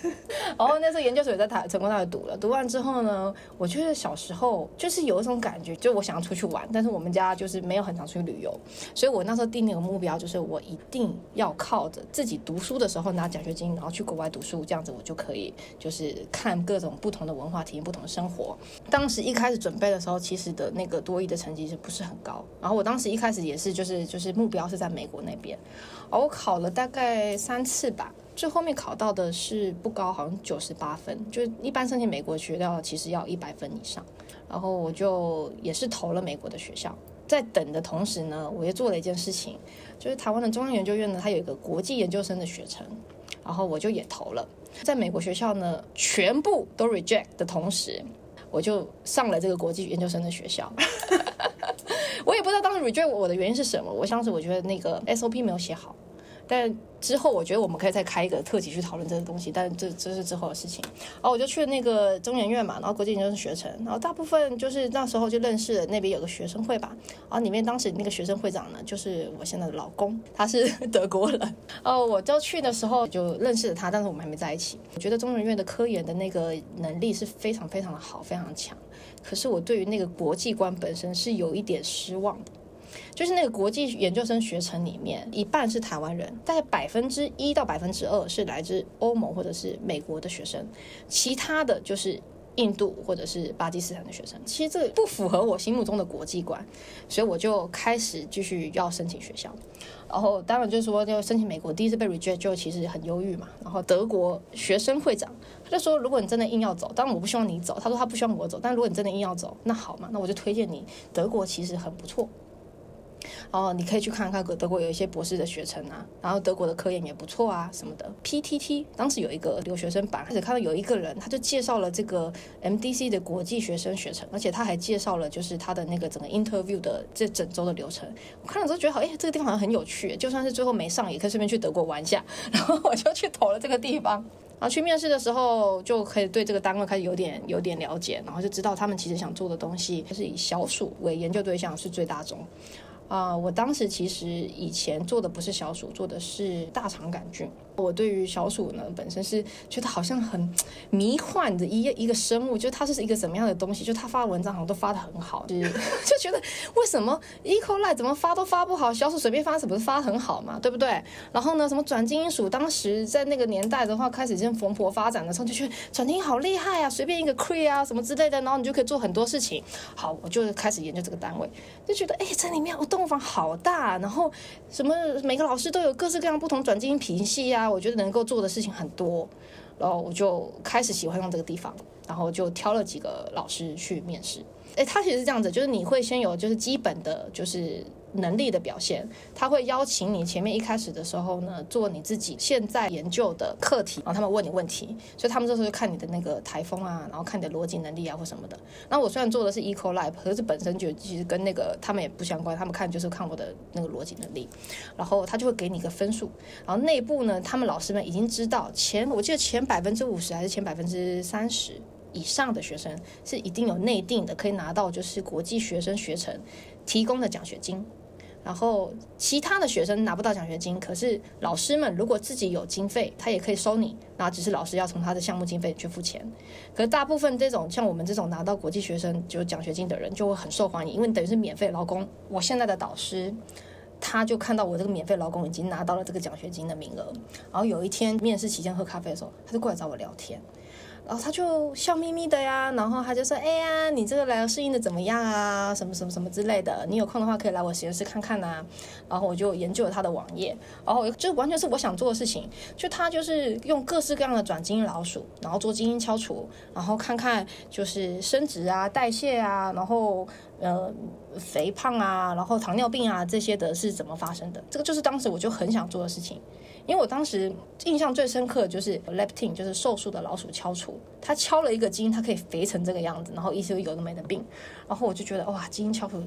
S1: 然后那时候研究所也在台成功大学读了，读完之后呢，我觉得小时候就是有一种感觉，就我想要出去玩，但是我们家就是没有很常出去旅游，所以我那时候定那个目标就是我一定要靠着自己读书的时候拿奖学金，然后去国外读书，这样子我就可以就是看各种不同的文化，体验不同的生活。当时一开始准备的时候，其实的那个多益的成绩是不是很高？然后我当时一开始也是就是就是目标是在美国那边，而我考了大概三次吧。最后面考到的是不高，好像九十八分，就是一般申请美国学校其实要一百分以上。然后我就也是投了美国的学校，在等的同时呢，我也做了一件事情，就是台湾的中央研究院呢，它有一个国际研究生的学程，然后我就也投了。在美国学校呢，全部都 reject 的同时，我就上了这个国际研究生的学校。我也不知道当时 reject 我的原因是什么，我当时我觉得那个 SOP 没有写好。但之后我觉得我们可以再开一个特辑去讨论这个东西，但这这是之后的事情。然后我就去了那个中研院嘛，然后国际研究生学程，然后大部分就是那时候就认识了那边有个学生会吧，然后里面当时那个学生会长呢，就是我现在的老公，他是 德国人。哦，我就去的时候就认识了他，但是我们还没在一起。我觉得中研院的科研的那个能力是非常非常的好，非常强。可是我对于那个国际观本身是有一点失望的。就是那个国际研究生学程里面，一半是台湾人，大概百分之一到百分之二是来自欧盟或者是美国的学生，其他的就是印度或者是巴基斯坦的学生。其实这不符合我心目中的国际观，所以我就开始继续要申请学校。然后当然就是说，要申请美国，第一次被 reject 就其实很忧郁嘛。然后德国学生会长他就说，如果你真的硬要走，当然我不希望你走，他说他不希望我走，但如果你真的硬要走，那好嘛，那我就推荐你，德国其实很不错。哦，你可以去看看德国有一些博士的学程啊，然后德国的科研也不错啊，什么的。PTT 当时有一个留学生版，开始看到有一个人，他就介绍了这个 MDC 的国际学生学程，而且他还介绍了就是他的那个整个 interview 的这整周的流程。我看了之后觉得好，哎，这个地方好像很有趣，就算是最后没上，也可以顺便去德国玩一下。然后我就去投了这个地方。然后去面试的时候，就可以对这个单位开始有点有点了解，然后就知道他们其实想做的东西就是以小鼠为研究对象，是最大宗。啊、我当时其实以前做的不是小鼠，做的是大肠杆菌。我对于小鼠呢本身是觉得好像很迷幻的一一个生物，就它是一个怎么样的东西，就它发文章好像都发的很好，就是 就觉得为什么 E. coli 怎么发都发不好，小鼠随便发什么发的很好嘛，对不对？然后呢，什么转基因鼠，当时在那个年代的话，开始正蓬勃发展的时候，就觉得转基因好厉害啊，随便一个 cre 啊什么之类的，然后你就可以做很多事情。好，我就开始研究这个单位，就觉得哎，这里面我动物房好大，然后什么每个老师都有各式各样不同转基因品系啊，我觉得能够做的事情很多，然后我就开始喜欢上这个地方，然后就挑了几个老师去面试。哎，他其实是这样子，就是你会先有就是基本的，就是能力的表现，他会邀请你前面一开始的时候呢，做你自己现在研究的课题，然后他们问你问题，所以他们这时候就看你的那个台风啊，然后看你的逻辑能力啊或什么的。那我虽然做的是 Eco Lab，可是本身就其实跟那个他们也不相关，他们看就是看我的那个逻辑能力，然后他就会给你一个分数，然后内部呢，他们老师们已经知道前我记得前百分之五十还是前百分之三十。以上的学生是一定有内定的，可以拿到就是国际学生学程提供的奖学金。然后其他的学生拿不到奖学金，可是老师们如果自己有经费，他也可以收你，那只是老师要从他的项目经费去付钱。可是大部分这种像我们这种拿到国际学生就奖学金的人，就会很受欢迎，因为等于是免费劳工。我现在的导师。他就看到我这个免费劳工已经拿到了这个奖学金的名额，然后有一天面试期间喝咖啡的时候，他就过来找我聊天。然后他就笑眯眯的呀，然后他就说：“哎呀，你这个来适应的怎么样啊？什么什么什么之类的，你有空的话可以来我实验室看看呐。”然后我就研究了他的网页，然后就完全是我想做的事情。就他就是用各式各样的转基因老鼠，然后做基因敲除，然后看看就是生殖啊、代谢啊，然后呃肥胖啊，然后糖尿病啊这些的是怎么发生的。这个就是当时我就很想做的事情。因为我当时印象最深刻的就是 leptin，就是瘦素的老鼠敲除，它敲了一个基因，它可以肥成这个样子，然后一直有的没的病，然后我就觉得哇，基因敲除。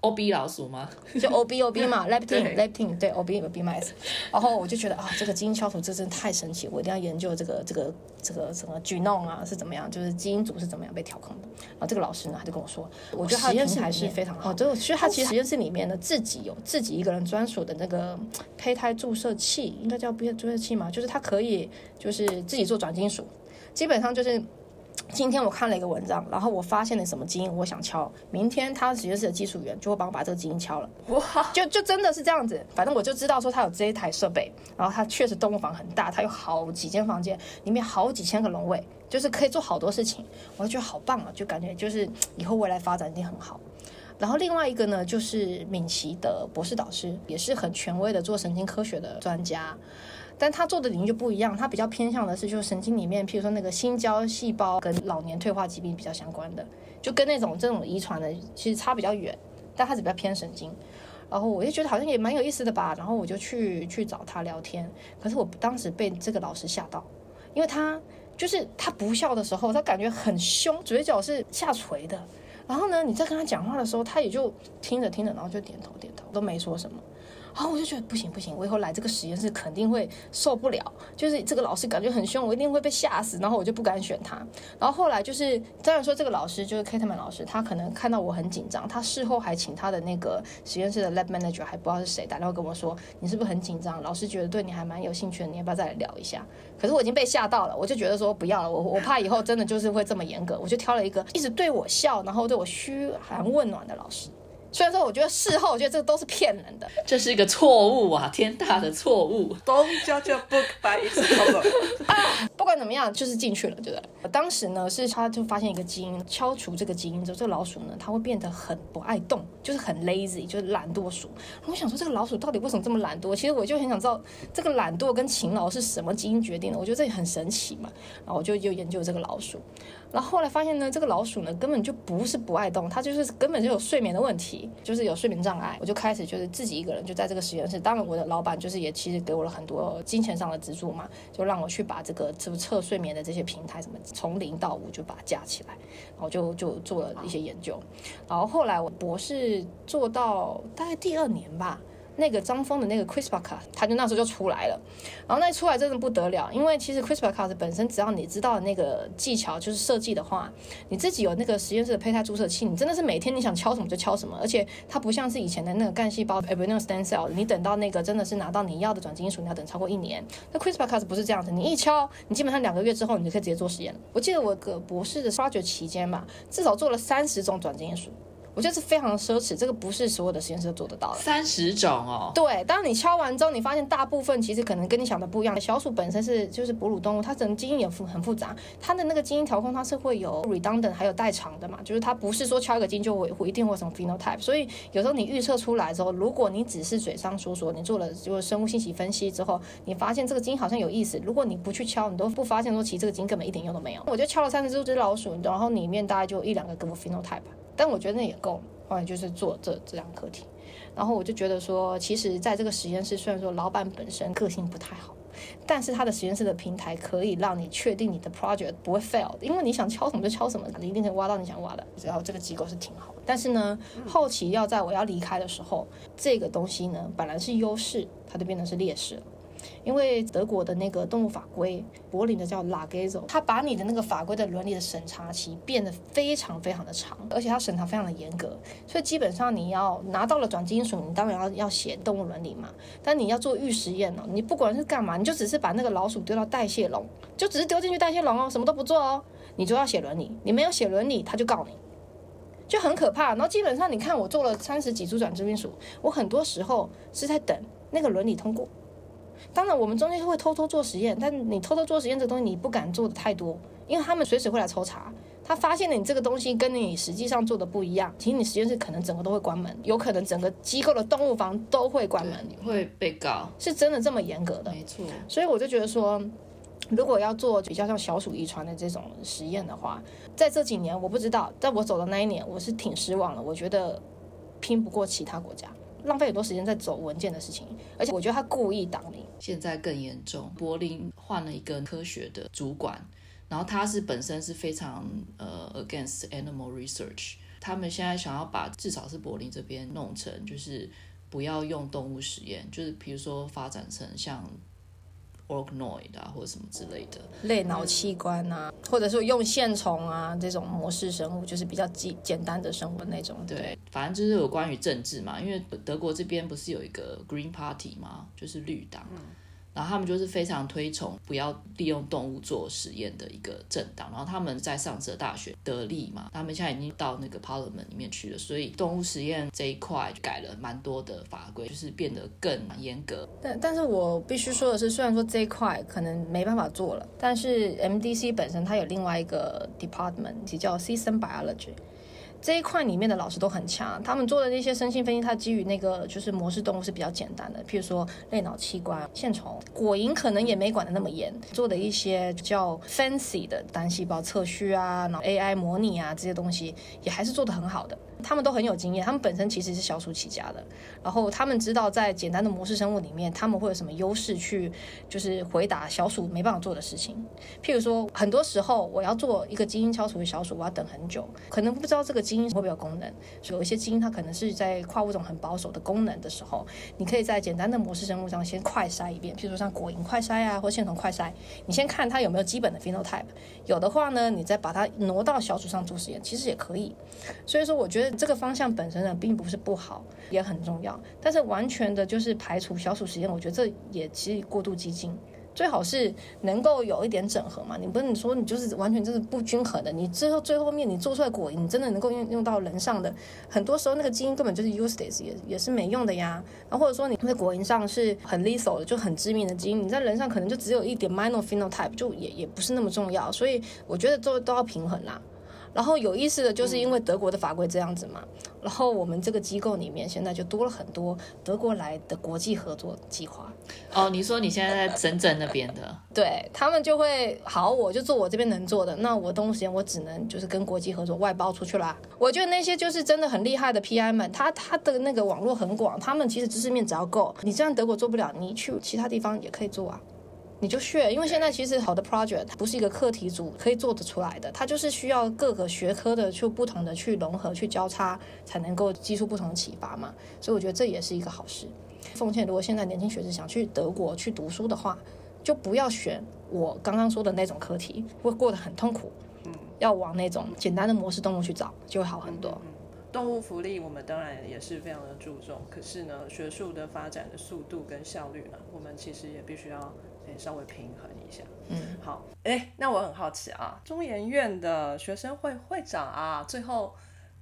S4: O B 老鼠吗？
S1: 就 O B O B 嘛，leptin leptin 对 O B O B mice，然后我就觉得啊，这个基因敲除这真的太神奇，我一定要研究这个这个这个什么 genome 啊是怎么样，就是基因组是怎么样被调控的。然后这个老师呢，他就跟我说，我觉得实验室还是非常好，就其实他其实实验室里面呢自己有自己一个人专属的那个胚胎注射器，应该叫胚胎注射器嘛，就是他可以就是自己做转金属，基本上就是。今天我看了一个文章，然后我发现了什么基因，我想敲。明天他实验室的技术员就会帮我把这个基因敲了。哇，就就真的是这样子。反正我就知道说他有这一台设备，然后他确实动物房很大，他有好几间房间，里面好几千个笼位，就是可以做好多事情。我就觉得好棒啊，就感觉就是以后未来发展一定很好。然后另外一个呢，就是敏奇的博士导师，也是很权威的做神经科学的专家。但他做的领域就不一样，他比较偏向的是，就是神经里面，譬如说那个新胶细胞跟老年退化疾病比较相关的，就跟那种这种遗传的其实差比较远，但他是比较偏神经。然后我就觉得好像也蛮有意思的吧，然后我就去去找他聊天。可是我当时被这个老师吓到，因为他就是他不笑的时候，他感觉很凶，嘴角是下垂的。然后呢，你在跟他讲话的时候，他也就听着听着，然后就点头点头，都没说什么。然后我就觉得不行不行，我以后来这个实验室肯定会受不了。就是这个老师感觉很凶，我一定会被吓死。然后我就不敢选他。然后后来就是，当然说这个老师就是 Kateman 老师，他可能看到我很紧张，他事后还请他的那个实验室的 lab manager 还不知道是谁打电话跟我说，你是不是很紧张？老师觉得对你还蛮有兴趣的，你要不要再来聊一下？可是我已经被吓到了，我就觉得说不要了，我我怕以后真的就是会这么严格，我就挑了一个一直对我笑，然后对我嘘寒问暖的老师。虽然说，我觉得事后，我觉得这个都是骗人的，
S4: 这是一个错误啊，天大的错误。
S3: Don't judge a book by its cover。
S1: 不管怎么样，就是进去了，对不对？当时呢，是他就发现一个基因，敲除这个基因之后，这个老鼠呢，它会变得很不爱动，就是很 lazy，就是懒惰鼠。我想说，这个老鼠到底为什么这么懒惰？其实我就很想知道，这个懒惰跟勤劳是什么基因决定的？我觉得这也很神奇嘛。然后我就就研究这个老鼠。然后后来发现呢，这个老鼠呢根本就不是不爱动，它就是根本就有睡眠的问题，就是有睡眠障碍。我就开始就是自己一个人就在这个实验室，当然我的老板就是也其实给我了很多金钱上的资助嘛，就让我去把这个测测睡眠的这些平台什么从零到五就把它架起来，然后就就做了一些研究。然后后来我博士做到大概第二年吧。那个张峰的那个 CRISPR-Cas，他就那时候就出来了，然后那出来真的不得了，因为其实 CRISPR-Cas 本身只要你知道那个技巧就是设计的话，你自己有那个实验室的胚胎注射器，你真的是每天你想敲什么就敲什么，而且它不像是以前的那个干细胞 embryonic stem cell，你等到那个真的是拿到你要的转基因属，你要等超过一年。那 CRISPR-Cas 不是这样子，你一敲，你基本上两个月之后你就可以直接做实验了。我记得我个博士的发掘期间吧，至少做了三十种转基因属。我觉得是非常的奢侈，这个不是所有的实验室都做得到的。
S4: 三十种哦，
S1: 对，当你敲完之后，你发现大部分其实可能跟你想的不一样。小鼠本身是就是哺乳动物，它整个基因也复很复杂，它的那个基因调控它是会有 redundant 还有代偿的嘛，就是它不是说敲一个基因就会一定会什么 phenotype。所以有时候你预测出来之后，如果你只是嘴上说说，你做了就是生物信息分析之后，你发现这个基因好像有意思，如果你不去敲，你都不发现说其实这个基因根本一点用都没有。我就敲了三十只老鼠，然后里面大概就一两个跟我 phenotype，但我觉得那也够了。后来就是做这这两课题，然后我就觉得说，其实在这个实验室，虽然说老板本身个性不太好，但是他的实验室的平台可以让你确定你的 project 不会 fail，因为你想敲什么就敲什么，你一定可以挖到你想挖的。然后这个机构是挺好的，但是呢，后期要在我要离开的时候，这个东西呢本来是优势，它就变成是劣势了。因为德国的那个动物法规，柏林的叫 l a g e z o 它把你的那个法规的伦理的审查期变得非常非常的长，而且它审查非常的严格，所以基本上你要拿到了转基因鼠，你当然要要写动物伦理嘛。但你要做预实验哦，你不管是干嘛，你就只是把那个老鼠丢到代谢笼，就只是丢进去代谢笼哦，什么都不做哦，你就要写伦理，你没有写伦理，他就告你。就很可怕，然后基本上你看我做了三十几株转基因鼠，我很多时候是在等那个伦理通过。当然我们中间会偷偷做实验，但你偷偷做实验这东西你不敢做的太多，因为他们随时会来抽查。他发现了你这个东西跟你实际上做的不一样，其实你实验室可能整个都会关门，有可能整个机构的动物房都会关门，
S4: 会被告，
S1: 是真的这么严格的。
S4: 没错，
S1: 所以我就觉得说。如果要做比较像小鼠遗传的这种实验的话，在这几年我不知道，在我走的那一年，我是挺失望的。我觉得拼不过其他国家，浪费很多时间在走文件的事情，而且我觉得他故意挡你。
S4: 现在更严重，柏林换了一个科学的主管，然后他是本身是非常呃 against animal research，他们现在想要把至少是柏林这边弄成就是不要用动物实验，就是比如说发展成像。Organoid 啊，或者什么之类的
S1: 类脑器官啊，或者说用线虫啊这种模式生物，就是比较简简单的生物那种。
S4: 对，反正就是有关于政治嘛，因为德国这边不是有一个 Green Party 吗？就是绿党。然后他们就是非常推崇不要利用动物做实验的一个政党。然后他们在上次大学得利嘛，他们现在已经到那个 Parliament 里面去了，所以动物实验这一块改了蛮多的法规，就是变得更严格。
S1: 但但是我必须说的是，虽然说这一块可能没办法做了，但是 MDC 本身它有另外一个 department 叫 System Biology。这一块里面的老师都很强，他们做的那些生性分析，它基于那个就是模式动物是比较简单的，譬如说类脑器官、线虫、果蝇，可能也没管的那么严。做的一些 叫 fancy 的单细胞测序啊，然后 AI 模拟啊这些东西，也还是做的很好的。他们都很有经验，他们本身其实是小鼠起家的，然后他们知道在简单的模式生物里面，他们会有什么优势去就是回答小鼠没办法做的事情。譬如说，很多时候我要做一个基因消除的小鼠，我要等很久，可能不知道这个基因会不会有功能。有一些基因它可能是在跨物种很保守的功能的时候，你可以在简单的模式生物上先快筛一遍，譬如说像果蝇快筛啊，或线虫快筛，你先看它有没有基本的 phenotype，有的话呢，你再把它挪到小鼠上做实验，其实也可以。所以说，我觉得。这个方向本身呢，并不是不好，也很重要。但是完全的就是排除小鼠实验，我觉得这也其实过度激进。最好是能够有一点整合嘛。你不能说你就是完全就是不均衡的。你最后最后面你做出来果蝇，你真的能够用用到人上的，很多时候那个基因根本就是 useless，也也是没用的呀。然后或者说你在果蝇上是很 lethal 的，就很致命的基因，你在人上可能就只有一点 minor phenotype，就也也不是那么重要。所以我觉得都都要平衡啦。然后有意思的就是因为德国的法规这样子嘛，然后我们这个机构里面现在就多了很多德国来的国际合作计划。
S4: 哦，你说你现在在深圳那边的？
S1: 对他们就会好，我就做我这边能做的，那我动物实验我只能就是跟国际合作外包出去啦。我觉得那些就是真的很厉害的 PI 们，他他的那个网络很广，他们其实知识面只要够，你这样德国做不了，你去其他地方也可以做啊。你就学，因为现在其实好的 project 不是一个课题组可以做得出来的，它就是需要各个学科的去不同的去融合、去交叉，才能够激出不同的启发嘛。所以我觉得这也是一个好事。奉劝，如果现在年轻学子想去德国去读书的话，就不要选我刚刚说的那种课题，会过得很痛苦。嗯，要往那种简单的模式动物去找，就会好很多。
S3: 嗯动物福利我们当然也是非常的注重，可是呢，学术的发展的速度跟效率呢，我们其实也必须要。稍微平衡一下，嗯，好，哎，那我很好奇啊，中研院的学生会会长啊，最后，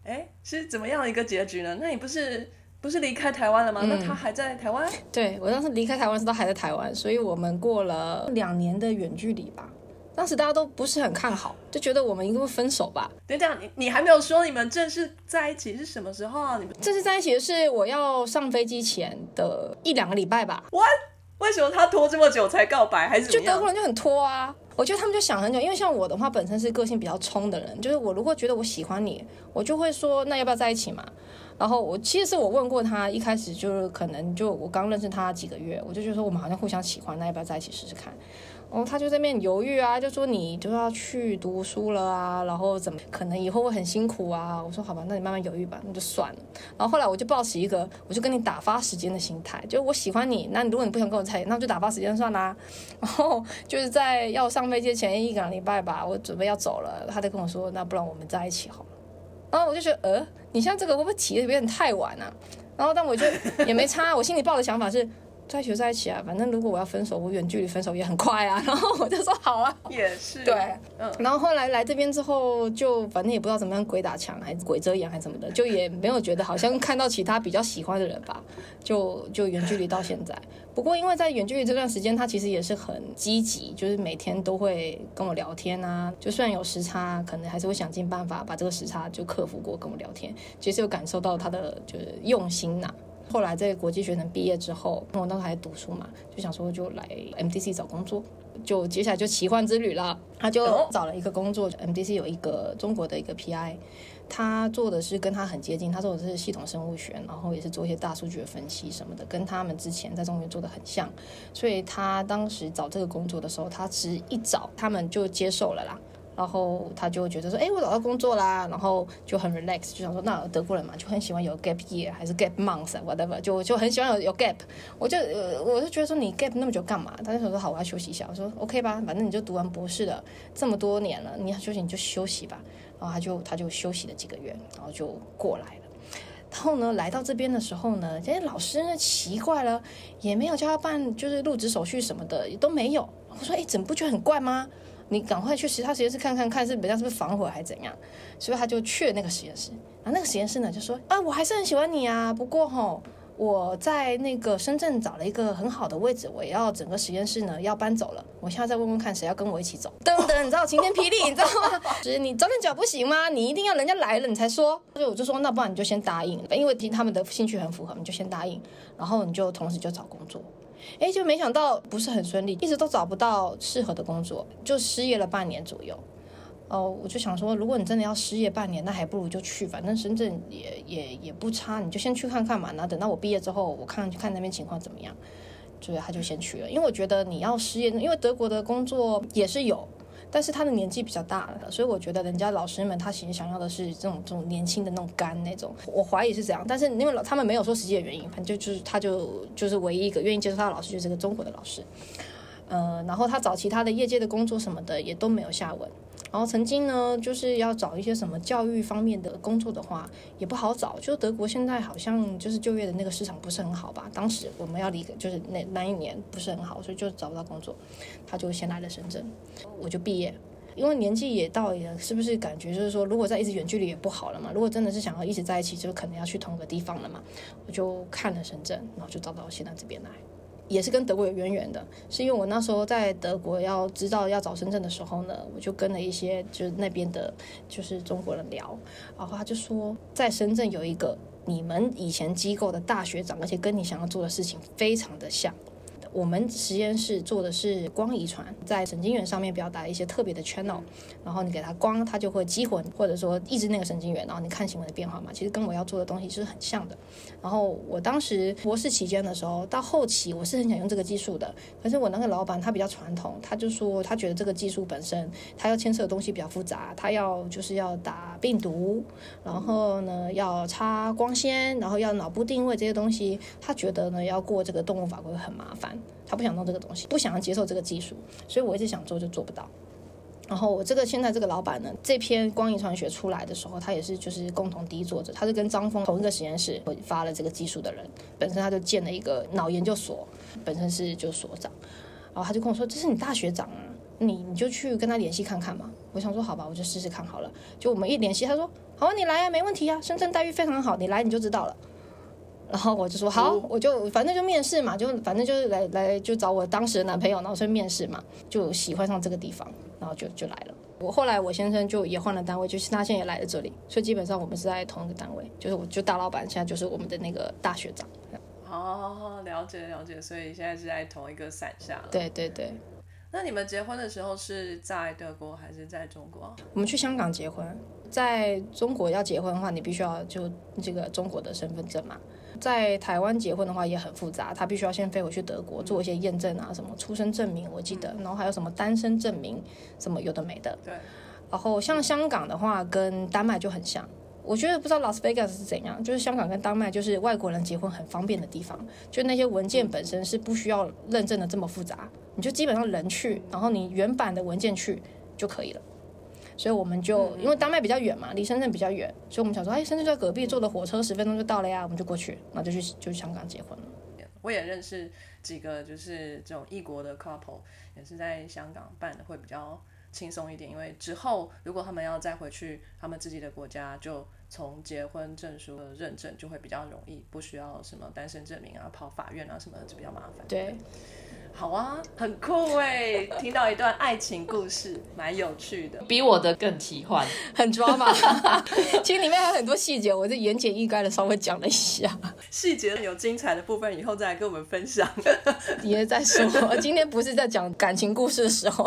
S3: 哎，是怎么样的一个结局呢？那你不是不是离开台湾了吗？那他还在台湾？
S1: 对我当时离开台湾时他还在台湾，所以我们过了两年的远距离吧。当时大家都不是很看好，就觉得我们应该会分手吧。
S3: 等等，你你还没有说你们正式在一起是什么时候啊？你们
S1: 正式在一起的是我要上飞机前的一两个礼拜吧。
S3: What？为什么他拖这么久才告白？还是
S1: 就德国人就很拖啊？我觉得他们就想很久，因为像我的话，本身是个性比较冲的人，就是我如果觉得我喜欢你，我就会说那要不要在一起嘛？然后我其实是我问过他，一开始就是可能就我刚认识他几个月，我就觉得说我们好像互相喜欢，那要不要在一起试试看？然后他就在那边犹豫啊，就说你就要去读书了啊，然后怎么可能以后会很辛苦啊？我说好吧，那你慢慢犹豫吧，那就算了。然后后来我就抱起一个，我就跟你打发时间的心态，就我喜欢你，那你如果你不想跟我在一起，那就打发时间算啦。然后就是在要上飞机前一两礼拜吧，我准备要走了，他就跟我说，那不然我们在一起好了。然后我就觉得，呃，你像这个会不会提的有点太晚啊？然后但我就也没差，我心里抱的想法是。在一起就在一起啊，反正如果我要分手，我远距离分手也很快啊。然后我就说好啊，
S3: 也是
S1: 对，嗯。然后后来来这边之后，就反正也不知道怎么样鬼打墙，还是鬼遮眼，还是什么的，就也没有觉得好像看到其他比较喜欢的人吧，就就远距离到现在。不过因为在远距离这段时间，他其实也是很积极，就是每天都会跟我聊天啊。就虽然有时差，可能还是会想尽办法把这个时差就克服过，跟我聊天。其实有感受到他的就是用心呐。后来在国际学生毕业之后，我当时还读书嘛，就想说就来 MDC 找工作，就接下来就奇幻之旅了。他就找了一个工作，MDC 有一个中国的一个 PI，他做的是跟他很接近，他做的是系统生物学，然后也是做一些大数据的分析什么的，跟他们之前在中国做的很像。所以他当时找这个工作的时候，他其实一找他们就接受了啦。然后他就觉得说，哎，我找到工作啦，然后就很 relax，就想说，那德国人嘛，就很喜欢有 gap year 还是 gap month，whatever，就就很喜欢有有 gap。我就，我就觉得说，你 gap 那么久干嘛？他就想说，好，我要休息一下。我说 OK 吧，反正你就读完博士了，这么多年了，你要休息你就休息吧。然后他就他就休息了几个月，然后就过来了。然后呢，来到这边的时候呢，这些老师呢奇怪了，也没有叫他办就是入职手续什么的，也都没有。我说，哎，怎么不觉得很怪吗？你赶快去其他实验室看看看，是人家是不是反悔还是怎样？所以他就去了那个实验室。然后那个实验室呢就说：“啊，我还是很喜欢你啊，不过吼，我在那个深圳找了一个很好的位置，我要整个实验室呢要搬走了。我现在再问问看谁要跟我一起走。噔噔，你知道晴天霹雳，你知道吗？就是你早点讲不行吗？你一定要人家来了你才说。所以我就说，那不然你就先答应，因为听他们的兴趣很符合，你就先答应，然后你就同时就找工作。”哎，就没想到不是很顺利，一直都找不到适合的工作，就失业了半年左右。哦，我就想说，如果你真的要失业半年，那还不如就去，反正深圳也也也不差，你就先去看看嘛。那等到我毕业之后，我看看那边情况怎么样。所以他就先去了，因为我觉得你要失业，因为德国的工作也是有。但是他的年纪比较大了，所以我觉得人家老师们他其实想要的是这种这种年轻的那种干那种，我怀疑是这样。但是因为老他们没有说实际的原因，反正就是他就就是唯一一个愿意接受他的老师就是个中国的老师。呃，然后他找其他的业界的工作什么的也都没有下文。然后曾经呢，就是要找一些什么教育方面的工作的话，也不好找。就德国现在好像就是就业的那个市场不是很好吧？当时我们要离，就是那那一年不是很好，所以就找不到工作。他就先来了深圳，我就毕业。因为年纪也到了，是不是感觉就是说，如果在一直远距离也不好了嘛？如果真的是想要一直在一起，就可能要去同个地方了嘛？我就看了深圳，然后就找到现在这边来。也是跟德国有渊源的，是因为我那时候在德国要知道要找深圳的时候呢，我就跟了一些就是那边的，就是中国人聊，然后他就说在深圳有一个你们以前机构的大学长，而且跟你想要做的事情非常的像。我们实验室做的是光遗传，在神经元上面表达一些特别的 channel，然后你给它光，它就会激活或者说抑制那个神经元，然后你看新闻的变化嘛。其实跟我要做的东西是很像的。然后我当时博士期间的时候，到后期我是很想用这个技术的，可是我那个老板他比较传统，他就说他觉得这个技术本身他要牵涉的东西比较复杂，他要就是要打病毒，然后呢要插光纤，然后要脑部定位这些东西，他觉得呢要过这个动物法规很麻烦。他不想弄这个东西，不想要接受这个技术，所以我一直想做就做不到。然后我这个现在这个老板呢，这篇光遗传学出来的时候，他也是就是共同第一作者，他是跟张峰同一个实验室我发了这个技术的人，本身他就建了一个脑研究所，本身是就所长，然后他就跟我说：“这是你大学长啊，你你就去跟他联系看看嘛。”我想说：“好吧，我就试试看好了。”就我们一联系，他说：“好啊，你来啊，没问题啊，深圳待遇非常好，你来你就知道了。”然后我就说好，我就反正就面试嘛，就反正就是来来就找我当时的男朋友，然后去面试嘛，就喜欢上这个地方，然后就就来了。我后来我先生就也换了单位，就是他现在也来了这里，所以基本上我们是在同一个单位，就是我就大老板现在就是我们的那个大学长。
S3: 哦，了解了解，所以现在是在同一个伞下了。
S1: 对对对。
S3: 那你们结婚的时候是在德国还是在中国？
S1: 我们去香港结婚，在中国要结婚的话，你必须要就这个中国的身份证嘛。在台湾结婚的话也很复杂，他必须要先飞回去德国做一些验证啊，什么出生证明我记得，然后还有什么单身证明，什么有的没的。
S3: 对。
S1: 然后像香港的话，跟丹麦就很像。我觉得不知道拉斯维加斯是怎样，就是香港跟丹麦就是外国人结婚很方便的地方，就那些文件本身是不需要认证的这么复杂，你就基本上人去，然后你原版的文件去就可以了。所以我们就因为丹麦比较远嘛，离深圳比较远，所以我们想说，哎，深圳就在隔壁，坐的火车十分钟就到了呀，我们就过去，然后就去就去香港结婚了。
S3: 我也认识几个就是这种异国的 couple，也是在香港办的，会比较轻松一点，因为之后如果他们要再回去他们自己的国家，就。从结婚证书的认证就会比较容易，不需要什么单身证明啊、跑法院啊什么的就比较麻烦。
S1: 对，
S3: 好啊，很酷哎，听到一段爱情故事，蛮有趣的，
S4: 比我的更奇幻，
S1: 很抓马。其实里面还有很多细节，我就言简意赅的稍微讲了一下。
S3: 细节有精彩的部分，以后再来跟我们分享。
S1: 也再说，今天不是在讲感情故事的时候。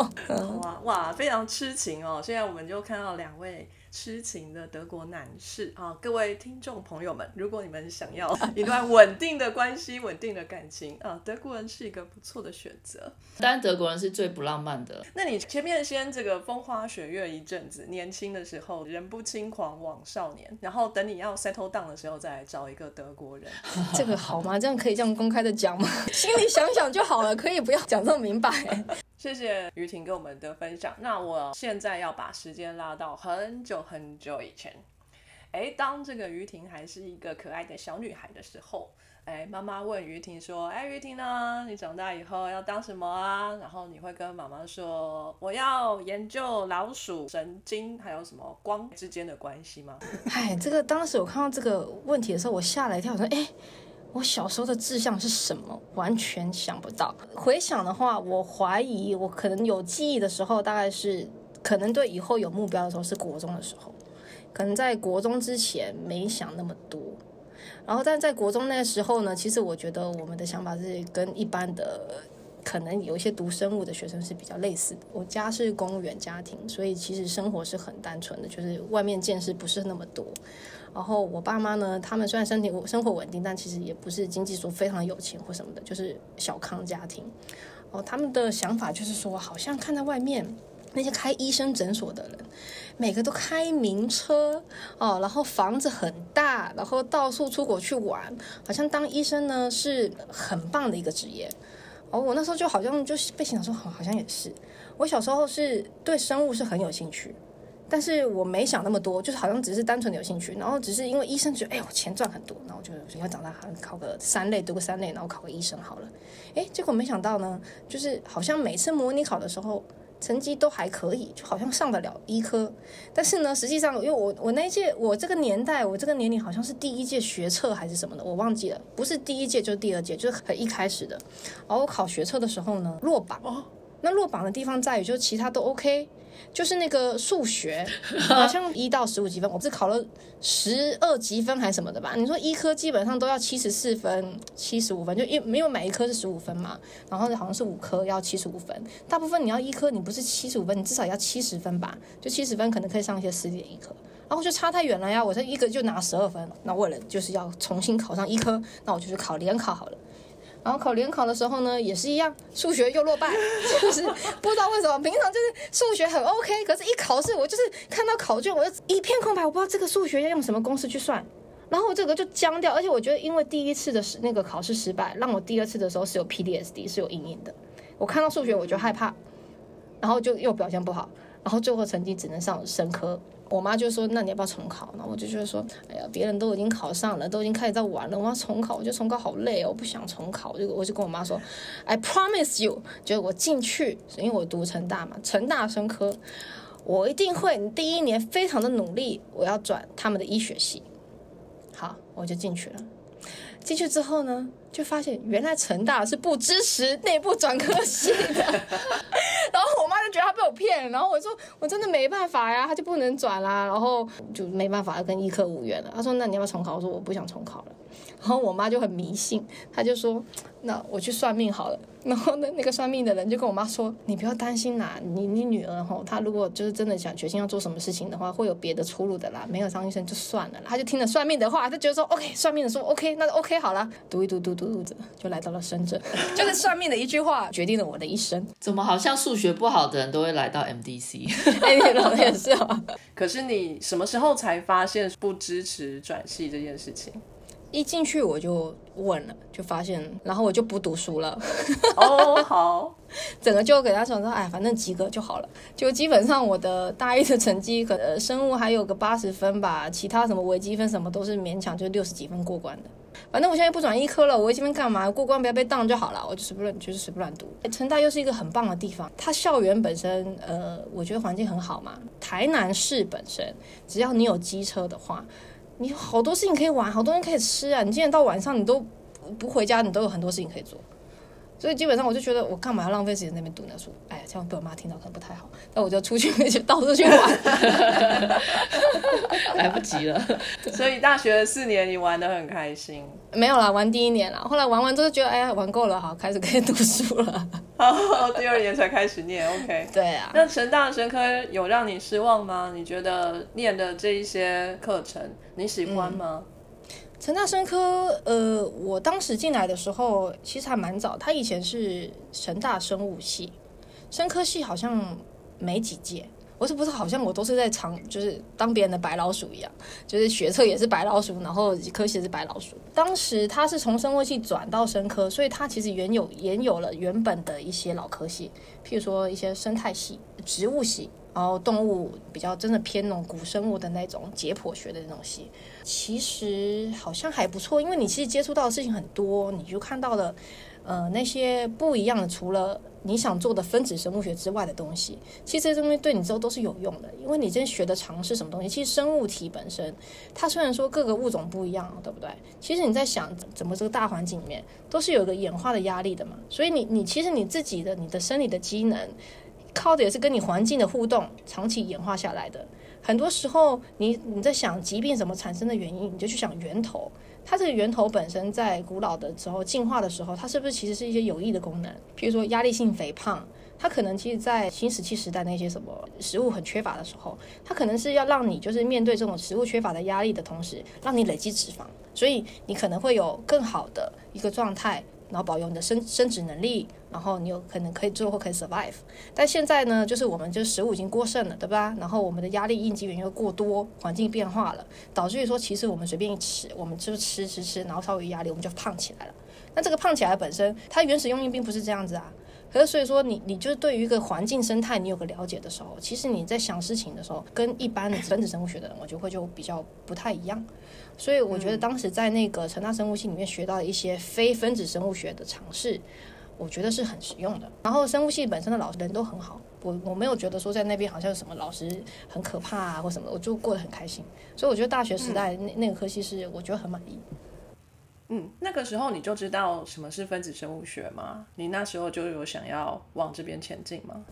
S3: 哇哇，非常痴情哦！现在我们就看到两位。痴情的德国男士啊，各位听众朋友们，如果你们想要一段稳定的关系、稳定的感情啊，德国人是一个不错的选择。
S4: 当然，德国人是最不浪漫的。
S3: 那你前面先这个风花雪月一阵子，年轻的时候人不轻狂枉少年，然后等你要 settle down 的时候，再来找一个德国人，
S1: 这个好吗？这样可以这样公开的讲吗？心里想想就好了，可以不要讲这么明白。
S3: 谢谢于婷跟我们的分享。那我现在要把时间拉到很久很久以前。哎，当这个于婷还是一个可爱的小女孩的时候，哎，妈妈问于婷说：“哎，于婷呢？你长大以后要当什么啊？”然后你会跟妈妈说：“我要研究老鼠神经还有什么光之间的关系吗？”
S1: 哎，这个当时我看到这个问题的时候，我吓了一跳，我说：“哎。”我小时候的志向是什么？完全想不到。回想的话，我怀疑我可能有记忆的时候，大概是可能对以后有目标的时候是国中的时候，可能在国中之前没想那么多。然后，但在国中那个时候呢，其实我觉得我们的想法是跟一般的可能有一些读生物的学生是比较类似的。我家是公务员家庭，所以其实生活是很单纯的，就是外面见识不是那么多。然后我爸妈呢，他们虽然身体生活稳定，但其实也不是经济说非常有钱或什么的，就是小康家庭。哦，他们的想法就是说，好像看在外面那些开医生诊所的人，每个都开名车哦，然后房子很大，然后到处出国去玩，好像当医生呢是很棒的一个职业。哦，我那时候就好像就被想说，好，好像也是。我小时候是对生物是很有兴趣。但是我没想那么多，就是好像只是单纯的有兴趣，然后只是因为医生觉得，哎，呦钱赚很多，然后我就要长大好像考个三类，读个三类，然后考个医生好了。哎，结果没想到呢，就是好像每次模拟考的时候成绩都还可以，就好像上得了医科。但是呢，实际上因为我我那一届我这个年代我这个年龄好像是第一届学测还是什么的，我忘记了，不是第一届就是第二届，就是很一开始的。然后我考学测的时候呢，落榜。那落榜的地方在于，就是其他都 OK。就是那个数学，好像一到十五积分，我不是考了十二积分还是什么的吧？你说医科基本上都要七十四分、七十五分，就一没有每一科是十五分嘛？然后好像是五科要七十五分，大部分你要医科，你不是七十五分，你至少要七十分吧？就七十分可能可以上一些私立的医科，然后就差太远了呀！我这一个就拿十二分，那为了就是要重新考上医科，那我就去考联考好了。然后考联考的时候呢，也是一样，数学又落败，就是不知道为什么，平常就是数学很 OK，可是一考试我就是看到考卷，我就一片空白，我不知道这个数学要用什么公式去算，然后我这个就僵掉，而且我觉得因为第一次的那个考试失败，让我第二次的时候是有 PDSD 是有阴影的，我看到数学我就害怕，然后就又表现不好，然后最后成绩只能上生科。我妈就说：“那你要不要重考？”呢我就觉得说：“哎呀，别人都已经考上了，都已经开始在玩了，我要重考，我觉得重考好累哦，我不想重考。”我就我就跟我妈说：“I promise you，就我进去，因为我读成大嘛，成大生科，我一定会第一年非常的努力，我要转他们的医学系。”好，我就进去了。进去之后呢，就发现原来成大是不支持内部转科系的，然后我妈就觉得她被我骗，然后我说我真的没办法呀，她就不能转啦，然后就没办法跟医科无缘了。她说那你要不要重考？我说我不想重考了。然后我妈就很迷信，她就说：“那我去算命好了。”然后呢，那个算命的人就跟我妈说：“你不要担心啦，你你女儿哈，她如果就是真的想决心要做什么事情的话，会有别的出路的啦。没有张医生就算了啦。”她就听了算命的话，她觉得说：“OK，算命的说 OK，那就 OK 好了。”读一读读读读着，就来到了深圳。就是算命的一句话决定了我的一生。
S4: 怎么好像数学不好的人都会来到 MDC？
S1: 哎，你老也是啊。
S3: 可是你什么时候才发现不支持转系这件事情？
S1: 一进去我就问了，就发现，然后我就不读书了。
S3: 哦，好，
S1: 整个就给他说说，哎，反正及格就好了。就基本上我的大一的成绩，可能生物还有个八十分吧，其他什么微积分什么都是勉强就六十几分过关的。反正我现在不转医科了，我微积分干嘛？过关不要被当就好了，我就随便就是随便乱读。成大又是一个很棒的地方，它校园本身，呃，我觉得环境很好嘛。台南市本身，只要你有机车的话。你好多事情可以玩，好多人可以吃啊！你今天到晚上你都不回家，你都有很多事情可以做。所以基本上我就觉得，我干嘛要浪费时间那边读那书？哎呀，这样被我妈听到可能不太好。那我就出去 去到处去玩，
S4: 来不及了。
S3: 所以大学四年你玩的很开心？
S1: 没有啦，玩第一年啦，后来玩完之后觉得，哎呀，玩够了，好，开始可以读书了。
S3: 哦，第二年才开始念，OK。
S1: 对啊。
S3: 那成大神科有让你失望吗？你觉得念的这一些课程你喜欢吗？
S1: 成大生科，呃，我当时进来的时候其实还蛮早，他以前是成大生物系，生科系好像没几届，我是不是好像我都是在长，就是当别人的白老鼠一样，就是学测也是白老鼠，然后科系是白老鼠。当时他是从生物系转到生科，所以他其实原有也有了原本的一些老科系，譬如说一些生态系、植物系。然后动物比较真的偏那种古生物的那种解剖学的那种系，其实好像还不错，因为你其实接触到的事情很多，你就看到了，呃，那些不一样的，除了你想做的分子生物学之外的东西，其实这些东西对你之后都是有用的，因为你真学的常是什么东西？其实生物体本身，它虽然说各个物种不一样，对不对？其实你在想怎么这个大环境里面都是有一个演化的压力的嘛，所以你你其实你自己的你的生理的机能。靠的也是跟你环境的互动，长期演化下来的。很多时候，你你在想疾病怎么产生的原因，你就去想源头。它这个源头本身在古老的时候进化的时候，它是不是其实是一些有益的功能？譬如说压力性肥胖，它可能其实在新石器时代那些什么食物很缺乏的时候，它可能是要让你就是面对这种食物缺乏的压力的同时，让你累积脂肪，所以你可能会有更好的一个状态。然后保有你的生生殖能力，然后你有可能可以最后可以 survive。但现在呢，就是我们就食物已经过剩了，对吧？然后我们的压力应激源又过多，环境变化了，导致于说，其实我们随便一吃，我们就吃吃吃，然后稍微压力，我们就胖起来了。那这个胖起来本身，它原始用意并不是这样子啊。可是所以说，你你就是对于一个环境生态，你有个了解的时候，其实你在想事情的时候，跟一般的分子生物学的人，我觉得会就比较不太一样。所以我觉得当时在那个成大生物系里面学到一些非分子生物学的尝试，我觉得是很实用的。然后生物系本身的老师人都很好，我我没有觉得说在那边好像什么老师很可怕啊或什么，我就过得很开心。所以我觉得大学时代那那个科系是我觉得很满意。
S3: 嗯，那个时候你就知道什么是分子生物学吗？你那时候就有想要往这边前进吗？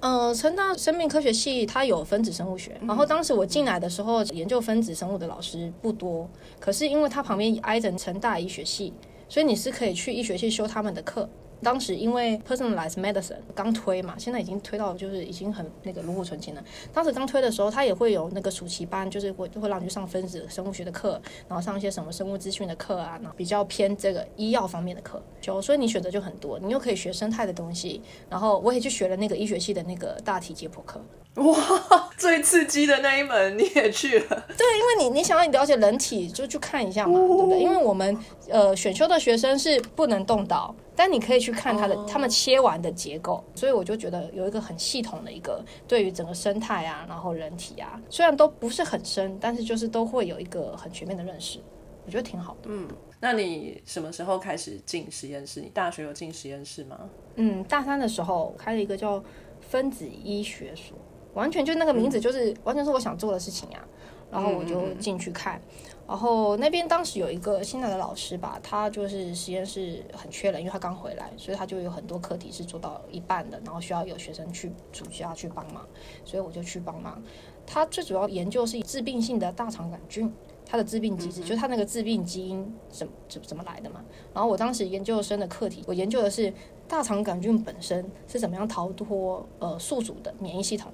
S1: 呃，成大生命科学系它有分子生物学，然后当时我进来的时候，研究分子生物的老师不多，可是因为它旁边挨着成大医学系，所以你是可以去医学系修他们的课。当时因为 personalized medicine 刚推嘛，现在已经推到就是已经很那个炉火纯青了。当时刚推的时候，他也会有那个暑期班，就是会会让你去上分子生物学的课，然后上一些什么生物资讯的课啊，然后比较偏这个医药方面的课。就所以你选择就很多，你又可以学生态的东西，然后我也去学了那个医学系的那个大体解剖课。
S3: 哇，最刺激的那一门你也去了？
S1: 对，因为你你想要你了解人体，就去看一下嘛，对不对？因为我们呃选修的学生是不能动刀，但你可以去看他的他们切完的结构，所以我就觉得有一个很系统的一个对于整个生态啊，然后人体啊，虽然都不是很深，但是就是都会有一个很全面的认识，我觉得挺好的。
S3: 嗯，那你什么时候开始进实验室？你大学有进实验室吗？
S1: 嗯，大三的时候开了一个叫分子医学所。完全就那个名字，就是完全是我想做的事情啊。然后我就进去看。然后那边当时有一个新来的老师吧，他就是实验室很缺人，因为他刚回来，所以他就有很多课题是做到一半的，然后需要有学生去主家去帮忙，所以我就去帮忙。他最主要研究是致病性的大肠杆菌，它的致病机制，就是它那个致病基因怎怎怎么来的嘛。然后我当时研究生的课题，我研究的是大肠杆菌本身是怎么样逃脱呃宿主的免疫系统。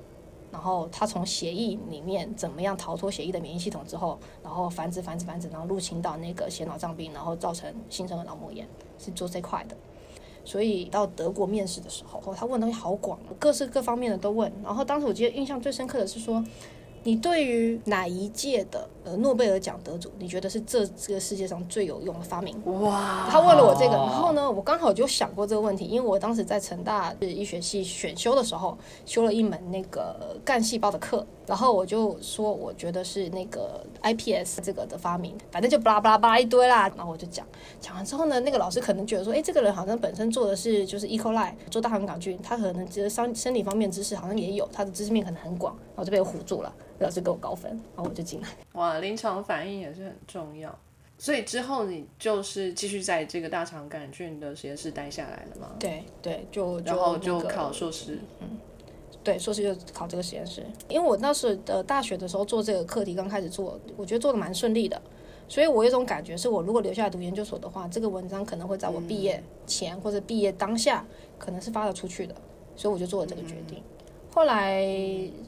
S1: 然后他从协议里面怎么样逃脱协议的免疫系统之后，然后繁殖繁殖繁殖，然后入侵到那个血脑脏病，然后造成新生儿脑膜炎，是做这块的。所以到德国面试的时候，他问东西好广，各式各方面的都问。然后当时我记得印象最深刻的是说，你对于哪一届的呃诺贝尔奖得主，你觉得是这这个世界上最有用的发明？
S3: 哇！
S1: 他问了我这个，然后呢，我刚好就想过这个问题，因为我当时在成大医学系选修的时候，修了一门那个干细胞的课，然后我就说，我觉得是那个 iPS 这个的发明，反正就巴拉巴拉巴拉一堆啦。然后我就讲，讲完之后呢，那个老师可能觉得说，哎，这个人好像本身做的是就是 E. coli 做大肠杆菌，他可能觉得生生理方面知识好像也有，他的知识面可能很广，然后就被我唬住了，老师给我高分，然后我就进来。
S3: 哇，临床反应也是很重要。所以之后你就是继续在这个大肠杆菌的实验室待下来了吗？
S1: 对对，就
S3: 然后就考硕士。
S1: 嗯对，硕士就考这个实验室，因为我那时的大学的时候做这个课题，刚开始做，我觉得做的蛮顺利的，所以我有一种感觉，是我如果留下来读研究所的话，这个文章可能会在我毕业前或者毕业当下，可能是发得出去的，所以我就做了这个决定。后来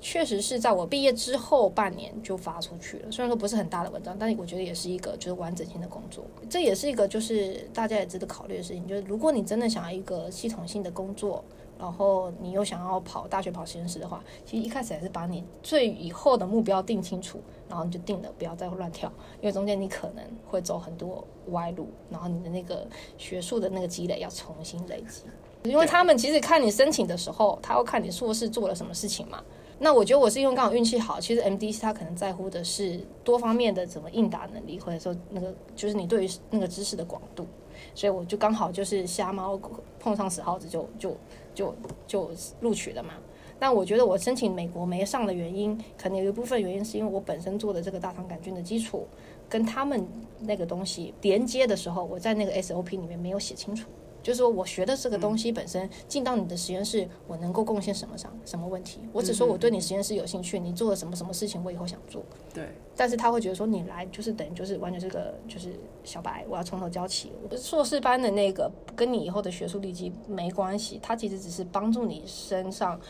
S1: 确实是在我毕业之后半年就发出去了，虽然说不是很大的文章，但是我觉得也是一个就是完整性的工作。这也是一个就是大家也值得考虑的事情，就是如果你真的想要一个系统性的工作，然后你又想要跑大学跑实验室的话，其实一开始还是把你最以后的目标定清楚，然后你就定了，不要再乱跳，因为中间你可能会走很多歪路，然后你的那个学术的那个积累要重新累积。因为他们其实看你申请的时候，他会看你硕士做了什么事情嘛。那我觉得我是因为刚好运气好，其实 MDC 他可能在乎的是多方面的怎么应答能力，或者说那个就是你对于那个知识的广度，所以我就刚好就是瞎猫碰上死耗子就就就就录取了嘛。但我觉得我申请美国没上的原因，可能有一部分原因是因为我本身做的这个大肠杆菌的基础跟他们那个东西连接的时候，我在那个 SOP 里面没有写清楚。就是说我学的这个东西本身进到你的实验室，我能够贡献什么上什么问题？我只说我对你实验室有兴趣，你做了什么什么事情，我以后想做。
S3: 对，
S1: 但是他会觉得说你来就是等于就是完全是个就是小白，我要从头教起。硕士班的那个跟你以后的学术立基没关系，它其实只是帮助你身上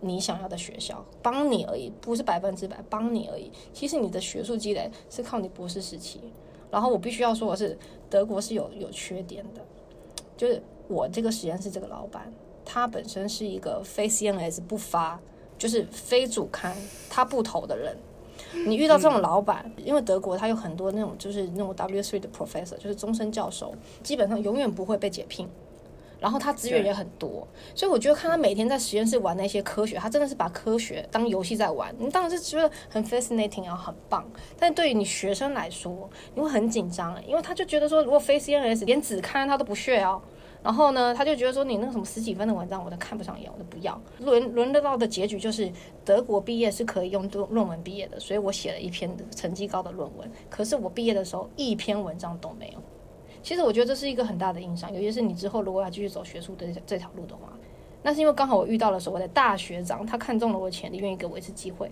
S1: 你想要的学校，帮你而已，不是百分之百帮你而已。其实你的学术积累是靠你博士时期。然后我必须要说的是，德国是有有缺点的。就是我这个实验室这个老板，他本身是一个非 CNS 不发，就是非主刊他不投的人。你遇到这种老板，因为德国他有很多那种就是那种 W three 的 professor，就是终身教授，基本上永远不会被解聘。然后他资源也很多，所以我觉得看他每天在实验室玩那些科学，他真的是把科学当游戏在玩。你当然是觉得很 fascinating 啊，很棒。但对于你学生来说，你会很紧张，因为他就觉得说，如果非 CNS 连只看他都不屑哦。然后呢，他就觉得说，你那个什么十几分的文章我都看不上眼，我都不要。轮轮得到的结局就是德国毕业是可以用论论文毕业的，所以我写了一篇成绩高的论文。可是我毕业的时候一篇文章都没有。其实我觉得这是一个很大的影响，尤其是你之后如果要继续走学术的这条路的话，那是因为刚好我遇到了所谓的大学长，他看中了我的潜力，愿意给我一次机会，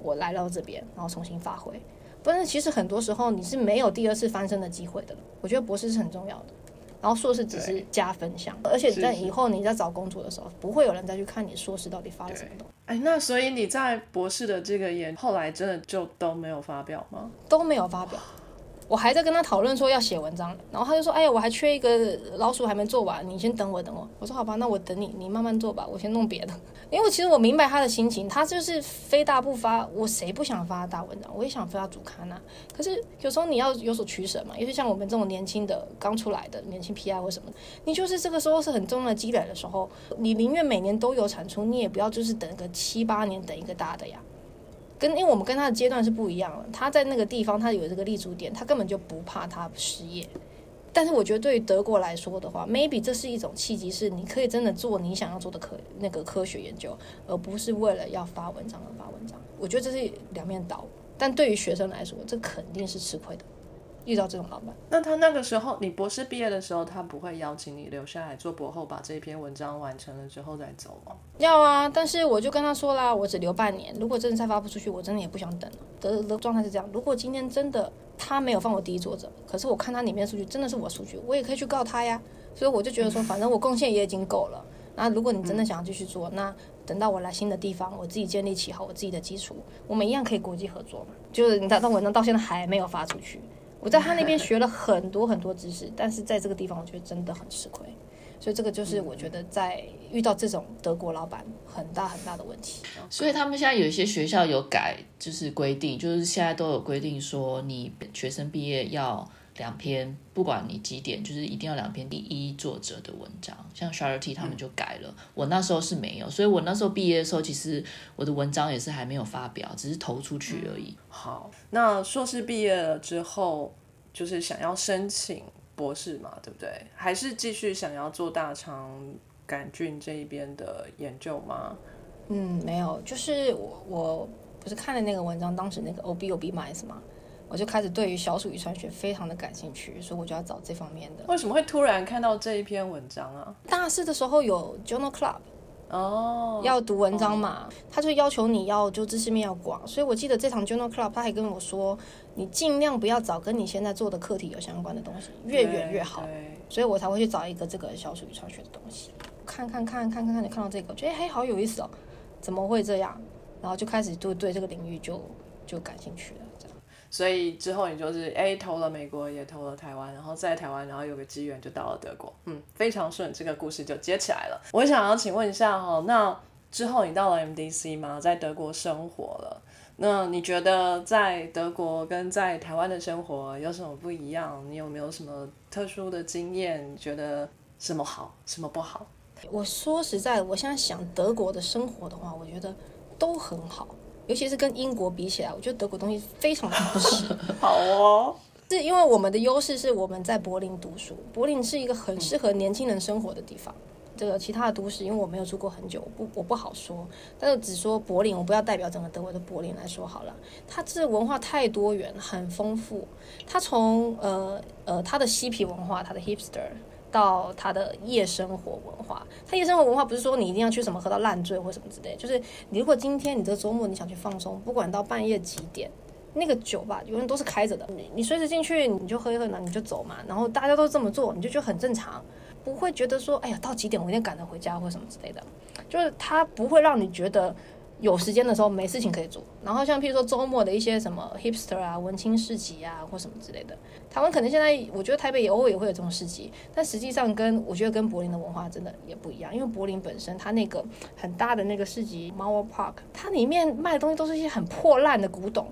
S1: 我来到这边，然后重新发挥。不是其实很多时候你是没有第二次翻身的机会的。我觉得博士是很重要的，然后硕士只是加分项，而且在以后你在找工作的时候，不会有人再去看你硕士到底发了什么东西，
S3: 哎，那所以你在博士的这个研，后来真的就都没有发表吗？
S1: 都没有发表。我还在跟他讨论说要写文章，然后他就说：“哎呀，我还缺一个老鼠还没做完，你先等我，等我。”我说：“好吧，那我等你，你慢慢做吧，我先弄别的。”因为其实我明白他的心情，他就是非大不发，我谁不想发大文章？我也想发主刊呐。可是有时候你要有所取舍嘛，尤其像我们这种年轻的刚出来的年轻 PI 或什么，你就是这个时候是很重要的积累的时候，你宁愿每年都有产出，你也不要就是等个七八年等一个大的呀。跟因为我们跟他的阶段是不一样的，他在那个地方他有这个立足点，他根本就不怕他失业。但是我觉得对于德国来说的话，maybe 这是一种契机，是你可以真的做你想要做的科那个科学研究，而不是为了要发文章而发文章。我觉得这是两面倒，但对于学生来说，这肯定是吃亏的。遇到这种老板，
S3: 那他那个时候，你博士毕业的时候，他不会邀请你留下来做博后，把这篇文章完成了之后再走吗？
S1: 要啊，但是我就跟他说啦，我只留半年，如果真的再发不出去，我真的也不想等了。的的状态是这样，如果今天真的他没有放我第一作者，可是我看他里面的数据真的是我数据，我也可以去告他呀。所以我就觉得说，反正我贡献也已经够了。那如果你真的想要继续做，那等到我来新的地方，我自己建立起好我自己的基础，我们一样可以国际合作嘛。就是你那文章到现在还没有发出去，我在他那边学了很多很多知识，但是在这个地方我觉得真的很吃亏。所以这个就是我觉得在遇到这种德国老板很大很大的问题。
S4: 所以他们现在有一些学校有改，就是规定，就是现在都有规定说，你学生毕业要。两篇，不管你几点，就是一定要两篇第一作者的文章。像 Charity 他们就改了，我那时候是没有，所以我那时候毕业的时候，其实我的文章也是还没有发表，只是投出去而已。
S3: 好，那硕士毕业了之后，就是想要申请博士嘛，对不对？还是继续想要做大肠杆菌这一边的研究吗？
S1: 嗯，没有，就是我我不是看了那个文章，当时那个 O B O B Mice 吗？我就开始对于小鼠遗传学非常的感兴趣，所以我就要找这方面的。
S3: 为什么会突然看到这一篇文章啊？
S1: 大四的时候有 Journal Club，
S3: 哦，
S1: 要读文章嘛，他就要求你要就知识面要广，所以我记得这场 Journal Club 他还跟我说，你尽量不要找跟你现在做的课题有相关的东西，越远越好。所以我才会去找一个这个小鼠遗传学的东西，看看看看看看，你看到这个，觉得嘿好有意思哦，怎么会这样？然后就开始就对这个领域就就感兴趣了。
S3: 所以之后你就是 A 投了美国，也投了台湾，然后在台湾，然后有个机缘就到了德国，嗯，非常顺，这个故事就接起来了。我想要请问一下哈，那之后你到了 MDC 吗？在德国生活了，那你觉得在德国跟在台湾的生活有什么不一样？你有没有什么特殊的经验？觉得什么好，什么不好？
S1: 我说实在，我现在想德国的生活的话，我觉得都很好。尤其是跟英国比起来，我觉得德国东西非常的好吃。
S3: 好哦，
S1: 是因为我们的优势是我们在柏林读书，柏林是一个很适合年轻人生活的地方。这个其他的都市，因为我没有住过很久，不我不好说。但是只说柏林，我不要代表整个德国的柏林来说好了。它这文化太多元，很丰富。它从呃呃它的嬉皮文化，它的 hipster。到他的夜生活文化，他夜生活文化不是说你一定要去什么喝到烂醉或什么之类，就是你如果今天你这周末你想去放松，不管到半夜几点，那个酒吧永远都是开着的，你你随时进去你就喝一喝，然后你就走嘛，然后大家都这么做，你就觉得很正常，不会觉得说哎呀到几点我一定赶着回家或什么之类的，就是他不会让你觉得。有时间的时候没事情可以做，然后像譬如说周末的一些什么 hipster 啊、文青市集啊或什么之类的，台湾可能现在我觉得台北也偶尔也会有这种市集，但实际上跟我觉得跟柏林的文化真的也不一样，因为柏林本身它那个很大的那个市集 Mauer Park，它里面卖的东西都是一些很破烂的古董，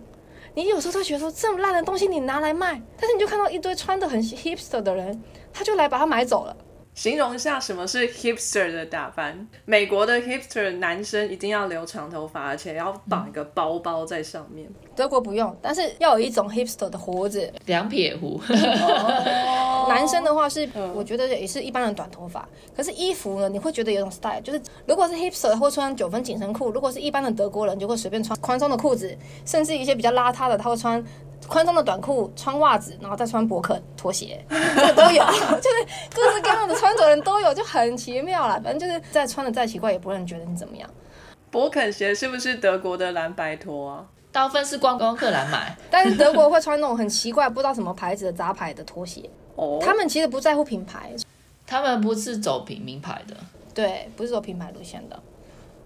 S1: 你有时候都觉得说这么烂的东西你拿来卖，但是你就看到一堆穿的很 hipster 的人，他就来把它买走了。
S3: 形容一下什么是 hipster 的打扮。美国的 hipster 男生一定要留长头发，而且要绑一个包包在上面。
S1: 德国不用，但是要有一种 hipster 的胡子，
S4: 两撇胡。
S1: 男生的话是，我觉得也是一般的短头发。可是衣服呢，你会觉得有种 style，就是如果是 hipster 会穿九分紧身裤，如果是一般的德国人就会随便穿宽松的裤子，甚至一些比较邋遢的他会穿。宽松的短裤，穿袜子，然后再穿博肯拖鞋，这都有，就是各式各样的穿着人都有，就很奇妙啦。反正就是再穿的再奇怪，也不会人觉得你怎么样。
S3: 博肯鞋是不是德国的蓝白拖啊？
S4: 大部分是观光客来买，
S1: 但是德国会穿那种很奇怪，不知道什么牌子的杂牌的拖鞋。哦，他们其实不在乎品牌，
S4: 他们不是走品名牌的，
S1: 对，不是走品牌路线的。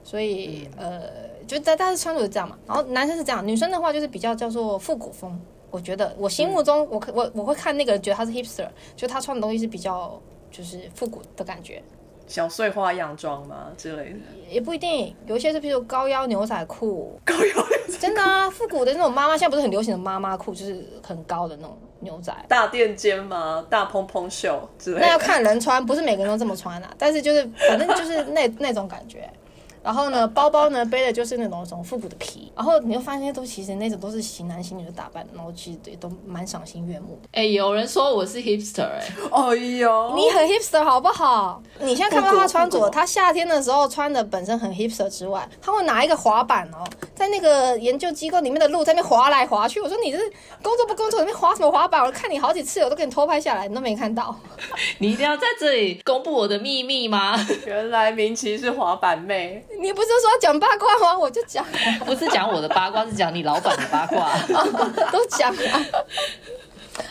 S1: 所以呃，就大大是穿着是这样嘛，然后男生是这样，女生的话就是比较叫做复古风。我觉得我心目中，我我我会看那个人觉得他是 hipster，就他穿的东西是比较就是复古的感觉，
S3: 小碎花样装吗之类的？
S1: 也不一定，有一些是比如高腰牛仔裤，
S3: 高腰
S1: 真的啊，复古的那种妈妈现在不是很流行的妈妈裤，就是很高的那种牛仔，
S3: 大垫肩吗？大蓬蓬袖之类？
S1: 那要看人穿，不是每个人都这么穿啊，但是就是反正就是那那种感觉。然后呢，包包呢背的就是那种什么复古的皮，然后你会发现那些都其实那种都是型男型女的打扮，然后其实也都蛮赏心悦目的。
S4: 哎，有人说我是 hipster 哎，
S3: 哎呦，
S1: 你很 hipster 好不好？你现在看到他穿着，他夏天的时候穿的本身很 hipster 之外，他会拿一个滑板哦，在那个研究机构里面的路在那边滑来滑去。我说你这是工作不工作，那边滑什么滑板？我看你好几次，我都给你偷拍下来，你都没看到。
S4: 你一定要在这里公布我的秘密吗？
S3: 原来明琪是滑板妹，
S1: 你不是说要讲八卦吗？我就讲，
S4: 不是讲我的八卦，是讲你老板的八卦。
S1: 都讲啊。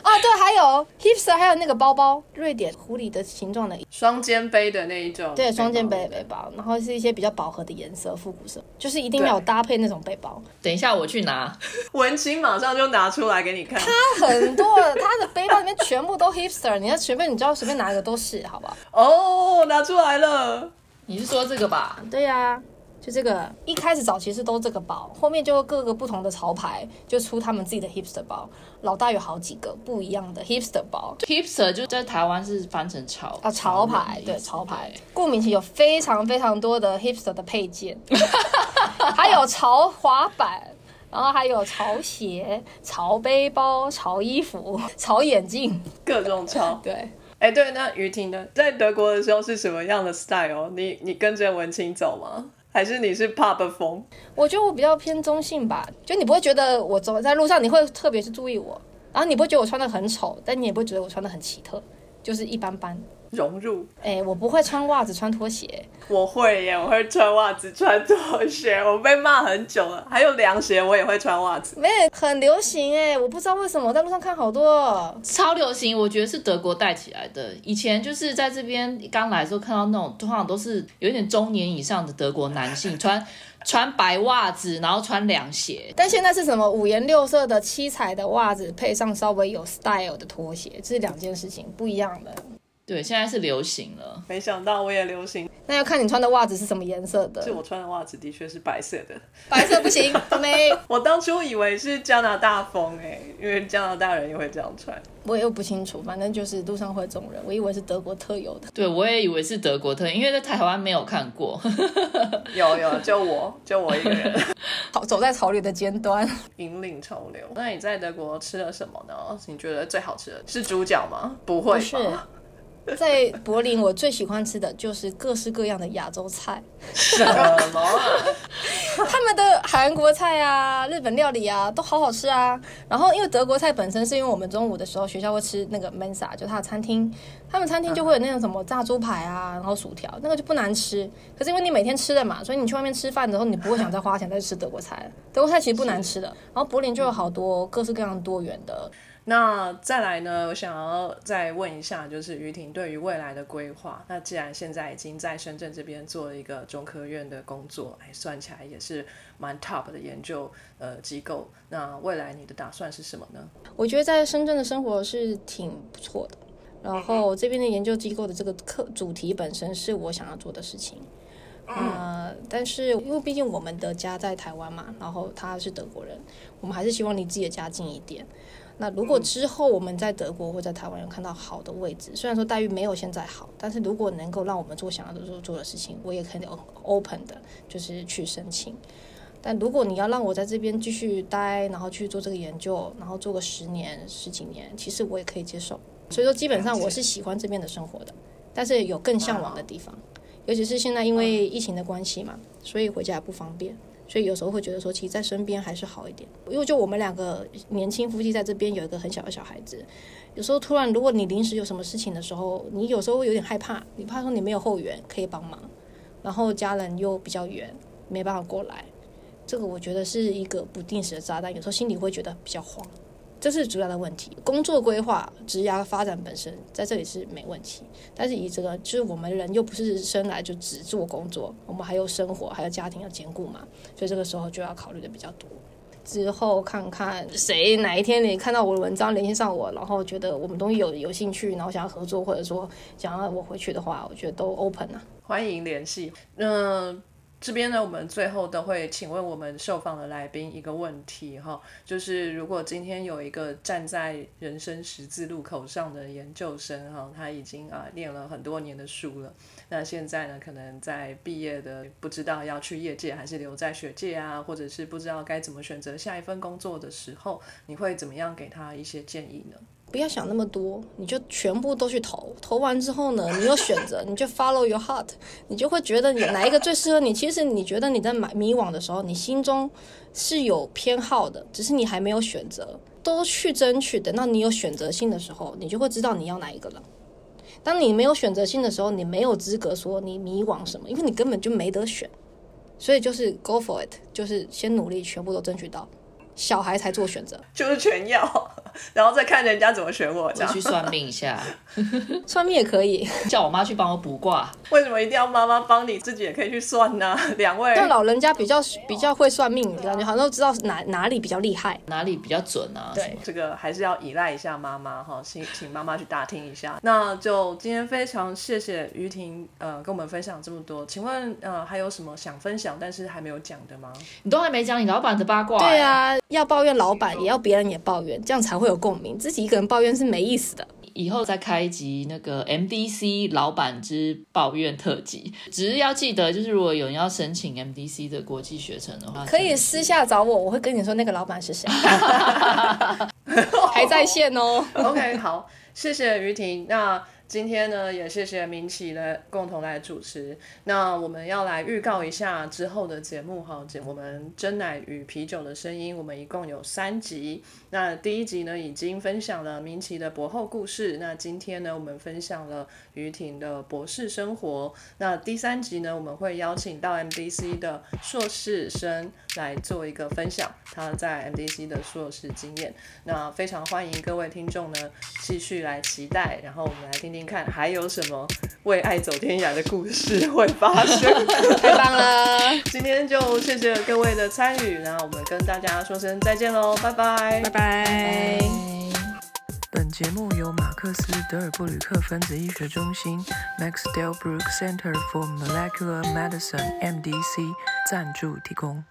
S1: 哦，对，还有 hipster，还有那个包包，瑞典狐狸的形状的，
S3: 双肩背的那一种，
S1: 对，双肩背的背包，然后是一些比较饱和的颜色，复古色，就是一定要搭配那种背包。
S4: 等一下我去拿，
S3: 文青马上就拿出来给你看。
S1: 它很多，它的背包里面全部都 hipster，你要随便，你知道随便拿一个都是，好不好？
S3: 哦，拿出来了。
S4: 你是说这个吧？
S1: 对呀、就这个，一开始早期是都这个包，后面就各个不同的潮牌就出他们自己的 hipster 包，老大有好几个不一样的 hipster 包。
S4: hipster 就在台湾是翻成潮
S1: 啊，潮牌对潮牌，顾名其有非常非常多的 hipster 的配件，还有潮滑板，然后还有潮鞋、潮背包、潮衣服、潮眼镜，
S3: 各种潮。
S1: 对，
S3: 哎，对，那于婷呢？在德国的时候是什么样的 style？你你跟着文青走吗？还是你是 pub 风？
S1: 我觉得我比较偏中性吧，就你不会觉得我走在路上你会特别是注意我，然后你不会觉得我穿的很丑，但你也不会觉得我穿的很奇特，就是一般般。
S3: 融入？
S1: 哎，我不会穿袜子穿拖鞋，
S3: 我会耶，我会穿袜子、穿拖鞋，我被骂很久了。还有凉鞋，我也会穿袜子。
S1: 没很流行哎，我不知道为什么我在路上看好多。
S4: 超流行，我觉得是德国带起来的。以前就是在这边刚来的时候看到那种，通常都是有一点中年以上的德国男性 穿穿白袜子，然后穿凉鞋。
S1: 但现在是什么五颜六色的七彩的袜子，配上稍微有 style 的拖鞋，这是两件事情不一样的。
S4: 对，现在是流行了。
S3: 没想到我也流行，
S1: 那要看你穿的袜子是什么颜色的
S3: 是，我穿的袜子的确是白色的。
S1: 白色不行，没。
S3: 我当初以为是加拿大风哎，因为加拿大人也会这样穿。
S1: 我又不清楚，反正就是路上会这种人，我以为是德国特有的。
S4: 对，我也以为是德国特，因为在台湾没有看过。
S3: 有有，就我就我一个人
S1: 好，走在潮流的尖端。
S3: 引领潮流。那你在德国吃了什么呢？你觉得最好吃的是猪脚吗？不会
S1: 不是
S3: 吧？
S1: 在柏林，我最喜欢吃的就是各式各样的亚洲菜，
S3: 什么啊？
S1: 他们的韩国菜啊、日本料理啊都好好吃啊。然后因为德国菜本身是因为我们中午的时候学校会吃那个 Mensa，就他的餐厅，他们餐厅就会有那种什么炸猪排啊，然后薯条，那个就不难吃。可是因为你每天吃的嘛，所以你去外面吃饭的时候，你不会想再花钱再吃德国菜了。德国菜其实不难吃的。然后柏林就有好多各式各样多元的
S3: 那再来呢？我想要再问一下，就是于婷对于未来的规划。那既然现在已经在深圳这边做了一个中科院的工作，哎，算起来也是蛮 top 的研究呃机构。那未来你的打算是什么呢？
S1: 我觉得在深圳的生活是挺不错的。然后这边的研究机构的这个课主题本身是我想要做的事情，呃，但是因为毕竟我们的家在台湾嘛，然后他是德国人，我们还是希望离自己的家近一点。那如果之后我们在德国或在台湾有看到好的位置，虽然说待遇没有现在好，但是如果能够让我们做想要的做做的事情，我也肯定 open 的，就是去申请。但如果你要让我在这边继续待，然后去做这个研究，然后做个十年、十几年，其实我也可以接受。所以说，基本上我是喜欢这边的生活的，但是有更向往的地方，尤其是现在因为疫情的关系嘛，所以回家也不方便。所以有时候会觉得说，其实在身边还是好一点。因为就我们两个年轻夫妻在这边有一个很小的小孩子，有时候突然如果你临时有什么事情的时候，你有时候会有点害怕，你怕说你没有后援可以帮忙，然后家人又比较远，没办法过来。这个我觉得是一个不定时的炸弹，有时候心里会觉得比较慌，这是主要的问题。工作规划、职涯发展本身在这里是没问题，但是以这个就是我们人又不是生来就只做工作，我们还有生活，还有家庭要兼顾嘛，所以这个时候就要考虑的比较多。之后看看谁哪一天你看到我的文章联系上我，然后觉得我们东西有有兴趣，然后想要合作，或者说想要我回去的话，我觉得都 open 啊。
S3: 欢迎联系。嗯、这边呢，我们最后都会请问我们受访的来宾一个问题哈，就是如果今天有一个站在人生十字路口上的研究生哈，他已经啊念了很多年的书了，那现在呢，可能在毕业的不知道要去业界还是留在学界啊，或者是不知道该怎么选择下一份工作的时候，你会怎么样给他一些建议呢？
S1: 不要想那么多，你就全部都去投。投完之后呢，你有选择，你就 follow your heart，你就会觉得你哪一个最适合你。其实你觉得你在买迷惘的时候，你心中是有偏好的，只是你还没有选择。都去争取，等到你有选择性的时候，你就会知道你要哪一个了。当你没有选择性的时候，你没有资格说你迷惘什么，因为你根本就没得选。所以就是 go for it，就是先努力，全部都争取到。小孩才做选择，
S3: 就是全要，然后再看人家怎么选我。这样
S4: 去算命一下，
S1: 算命也可以，
S4: 叫我妈去帮我卜卦。
S3: 为什么一定要妈妈帮你？自己也可以去算呢？两位，
S1: 但老人家比较比较会算命，感觉好像都知道哪哪里比较厉害，
S4: 哪里比较准啊？
S1: 对，
S3: 这个还是要依赖一下妈妈哈，请请妈妈去打听一下。那就今天非常谢谢于婷呃跟我们分享这么多，请问呃还有什么想分享但是还没有讲的吗？
S4: 你都还没讲你老板的八卦？
S1: 对啊。要抱怨老板，也要别人也抱怨，这样才会有共鸣。自己一个人抱怨是没意思的。
S4: 以后再开一集那个 MDC 老板之抱怨特辑，只是要记得，就是如果有人要申请 MDC 的国际学程的话，
S1: 可以私下找我，我会跟你说那个老板是谁，还在线哦。
S3: OK，好，谢谢于婷。那。今天呢，也谢谢明启的共同来主持。那我们要来预告一下之后的节目哈，我们真奶与啤酒的声音，我们一共有三集。那第一集呢，已经分享了明启的博后故事。那今天呢，我们分享了于婷的博士生活。那第三集呢，我们会邀请到 MDC 的硕士生来做一个分享，他在 MDC 的硕士经验。那非常欢迎各位听众呢，继续来期待，然后我们来听。听看还有什么为爱走天涯的故事会发生？
S1: 太棒了！
S3: 今天就谢谢各位的参与，然后我们跟大家说声再见喽，拜拜，
S1: 拜拜。
S3: 本节目由马克思德尔布吕克分子医学中心 （Max Delbruck Center for Molecular Medicine, MDC） 赞助提供。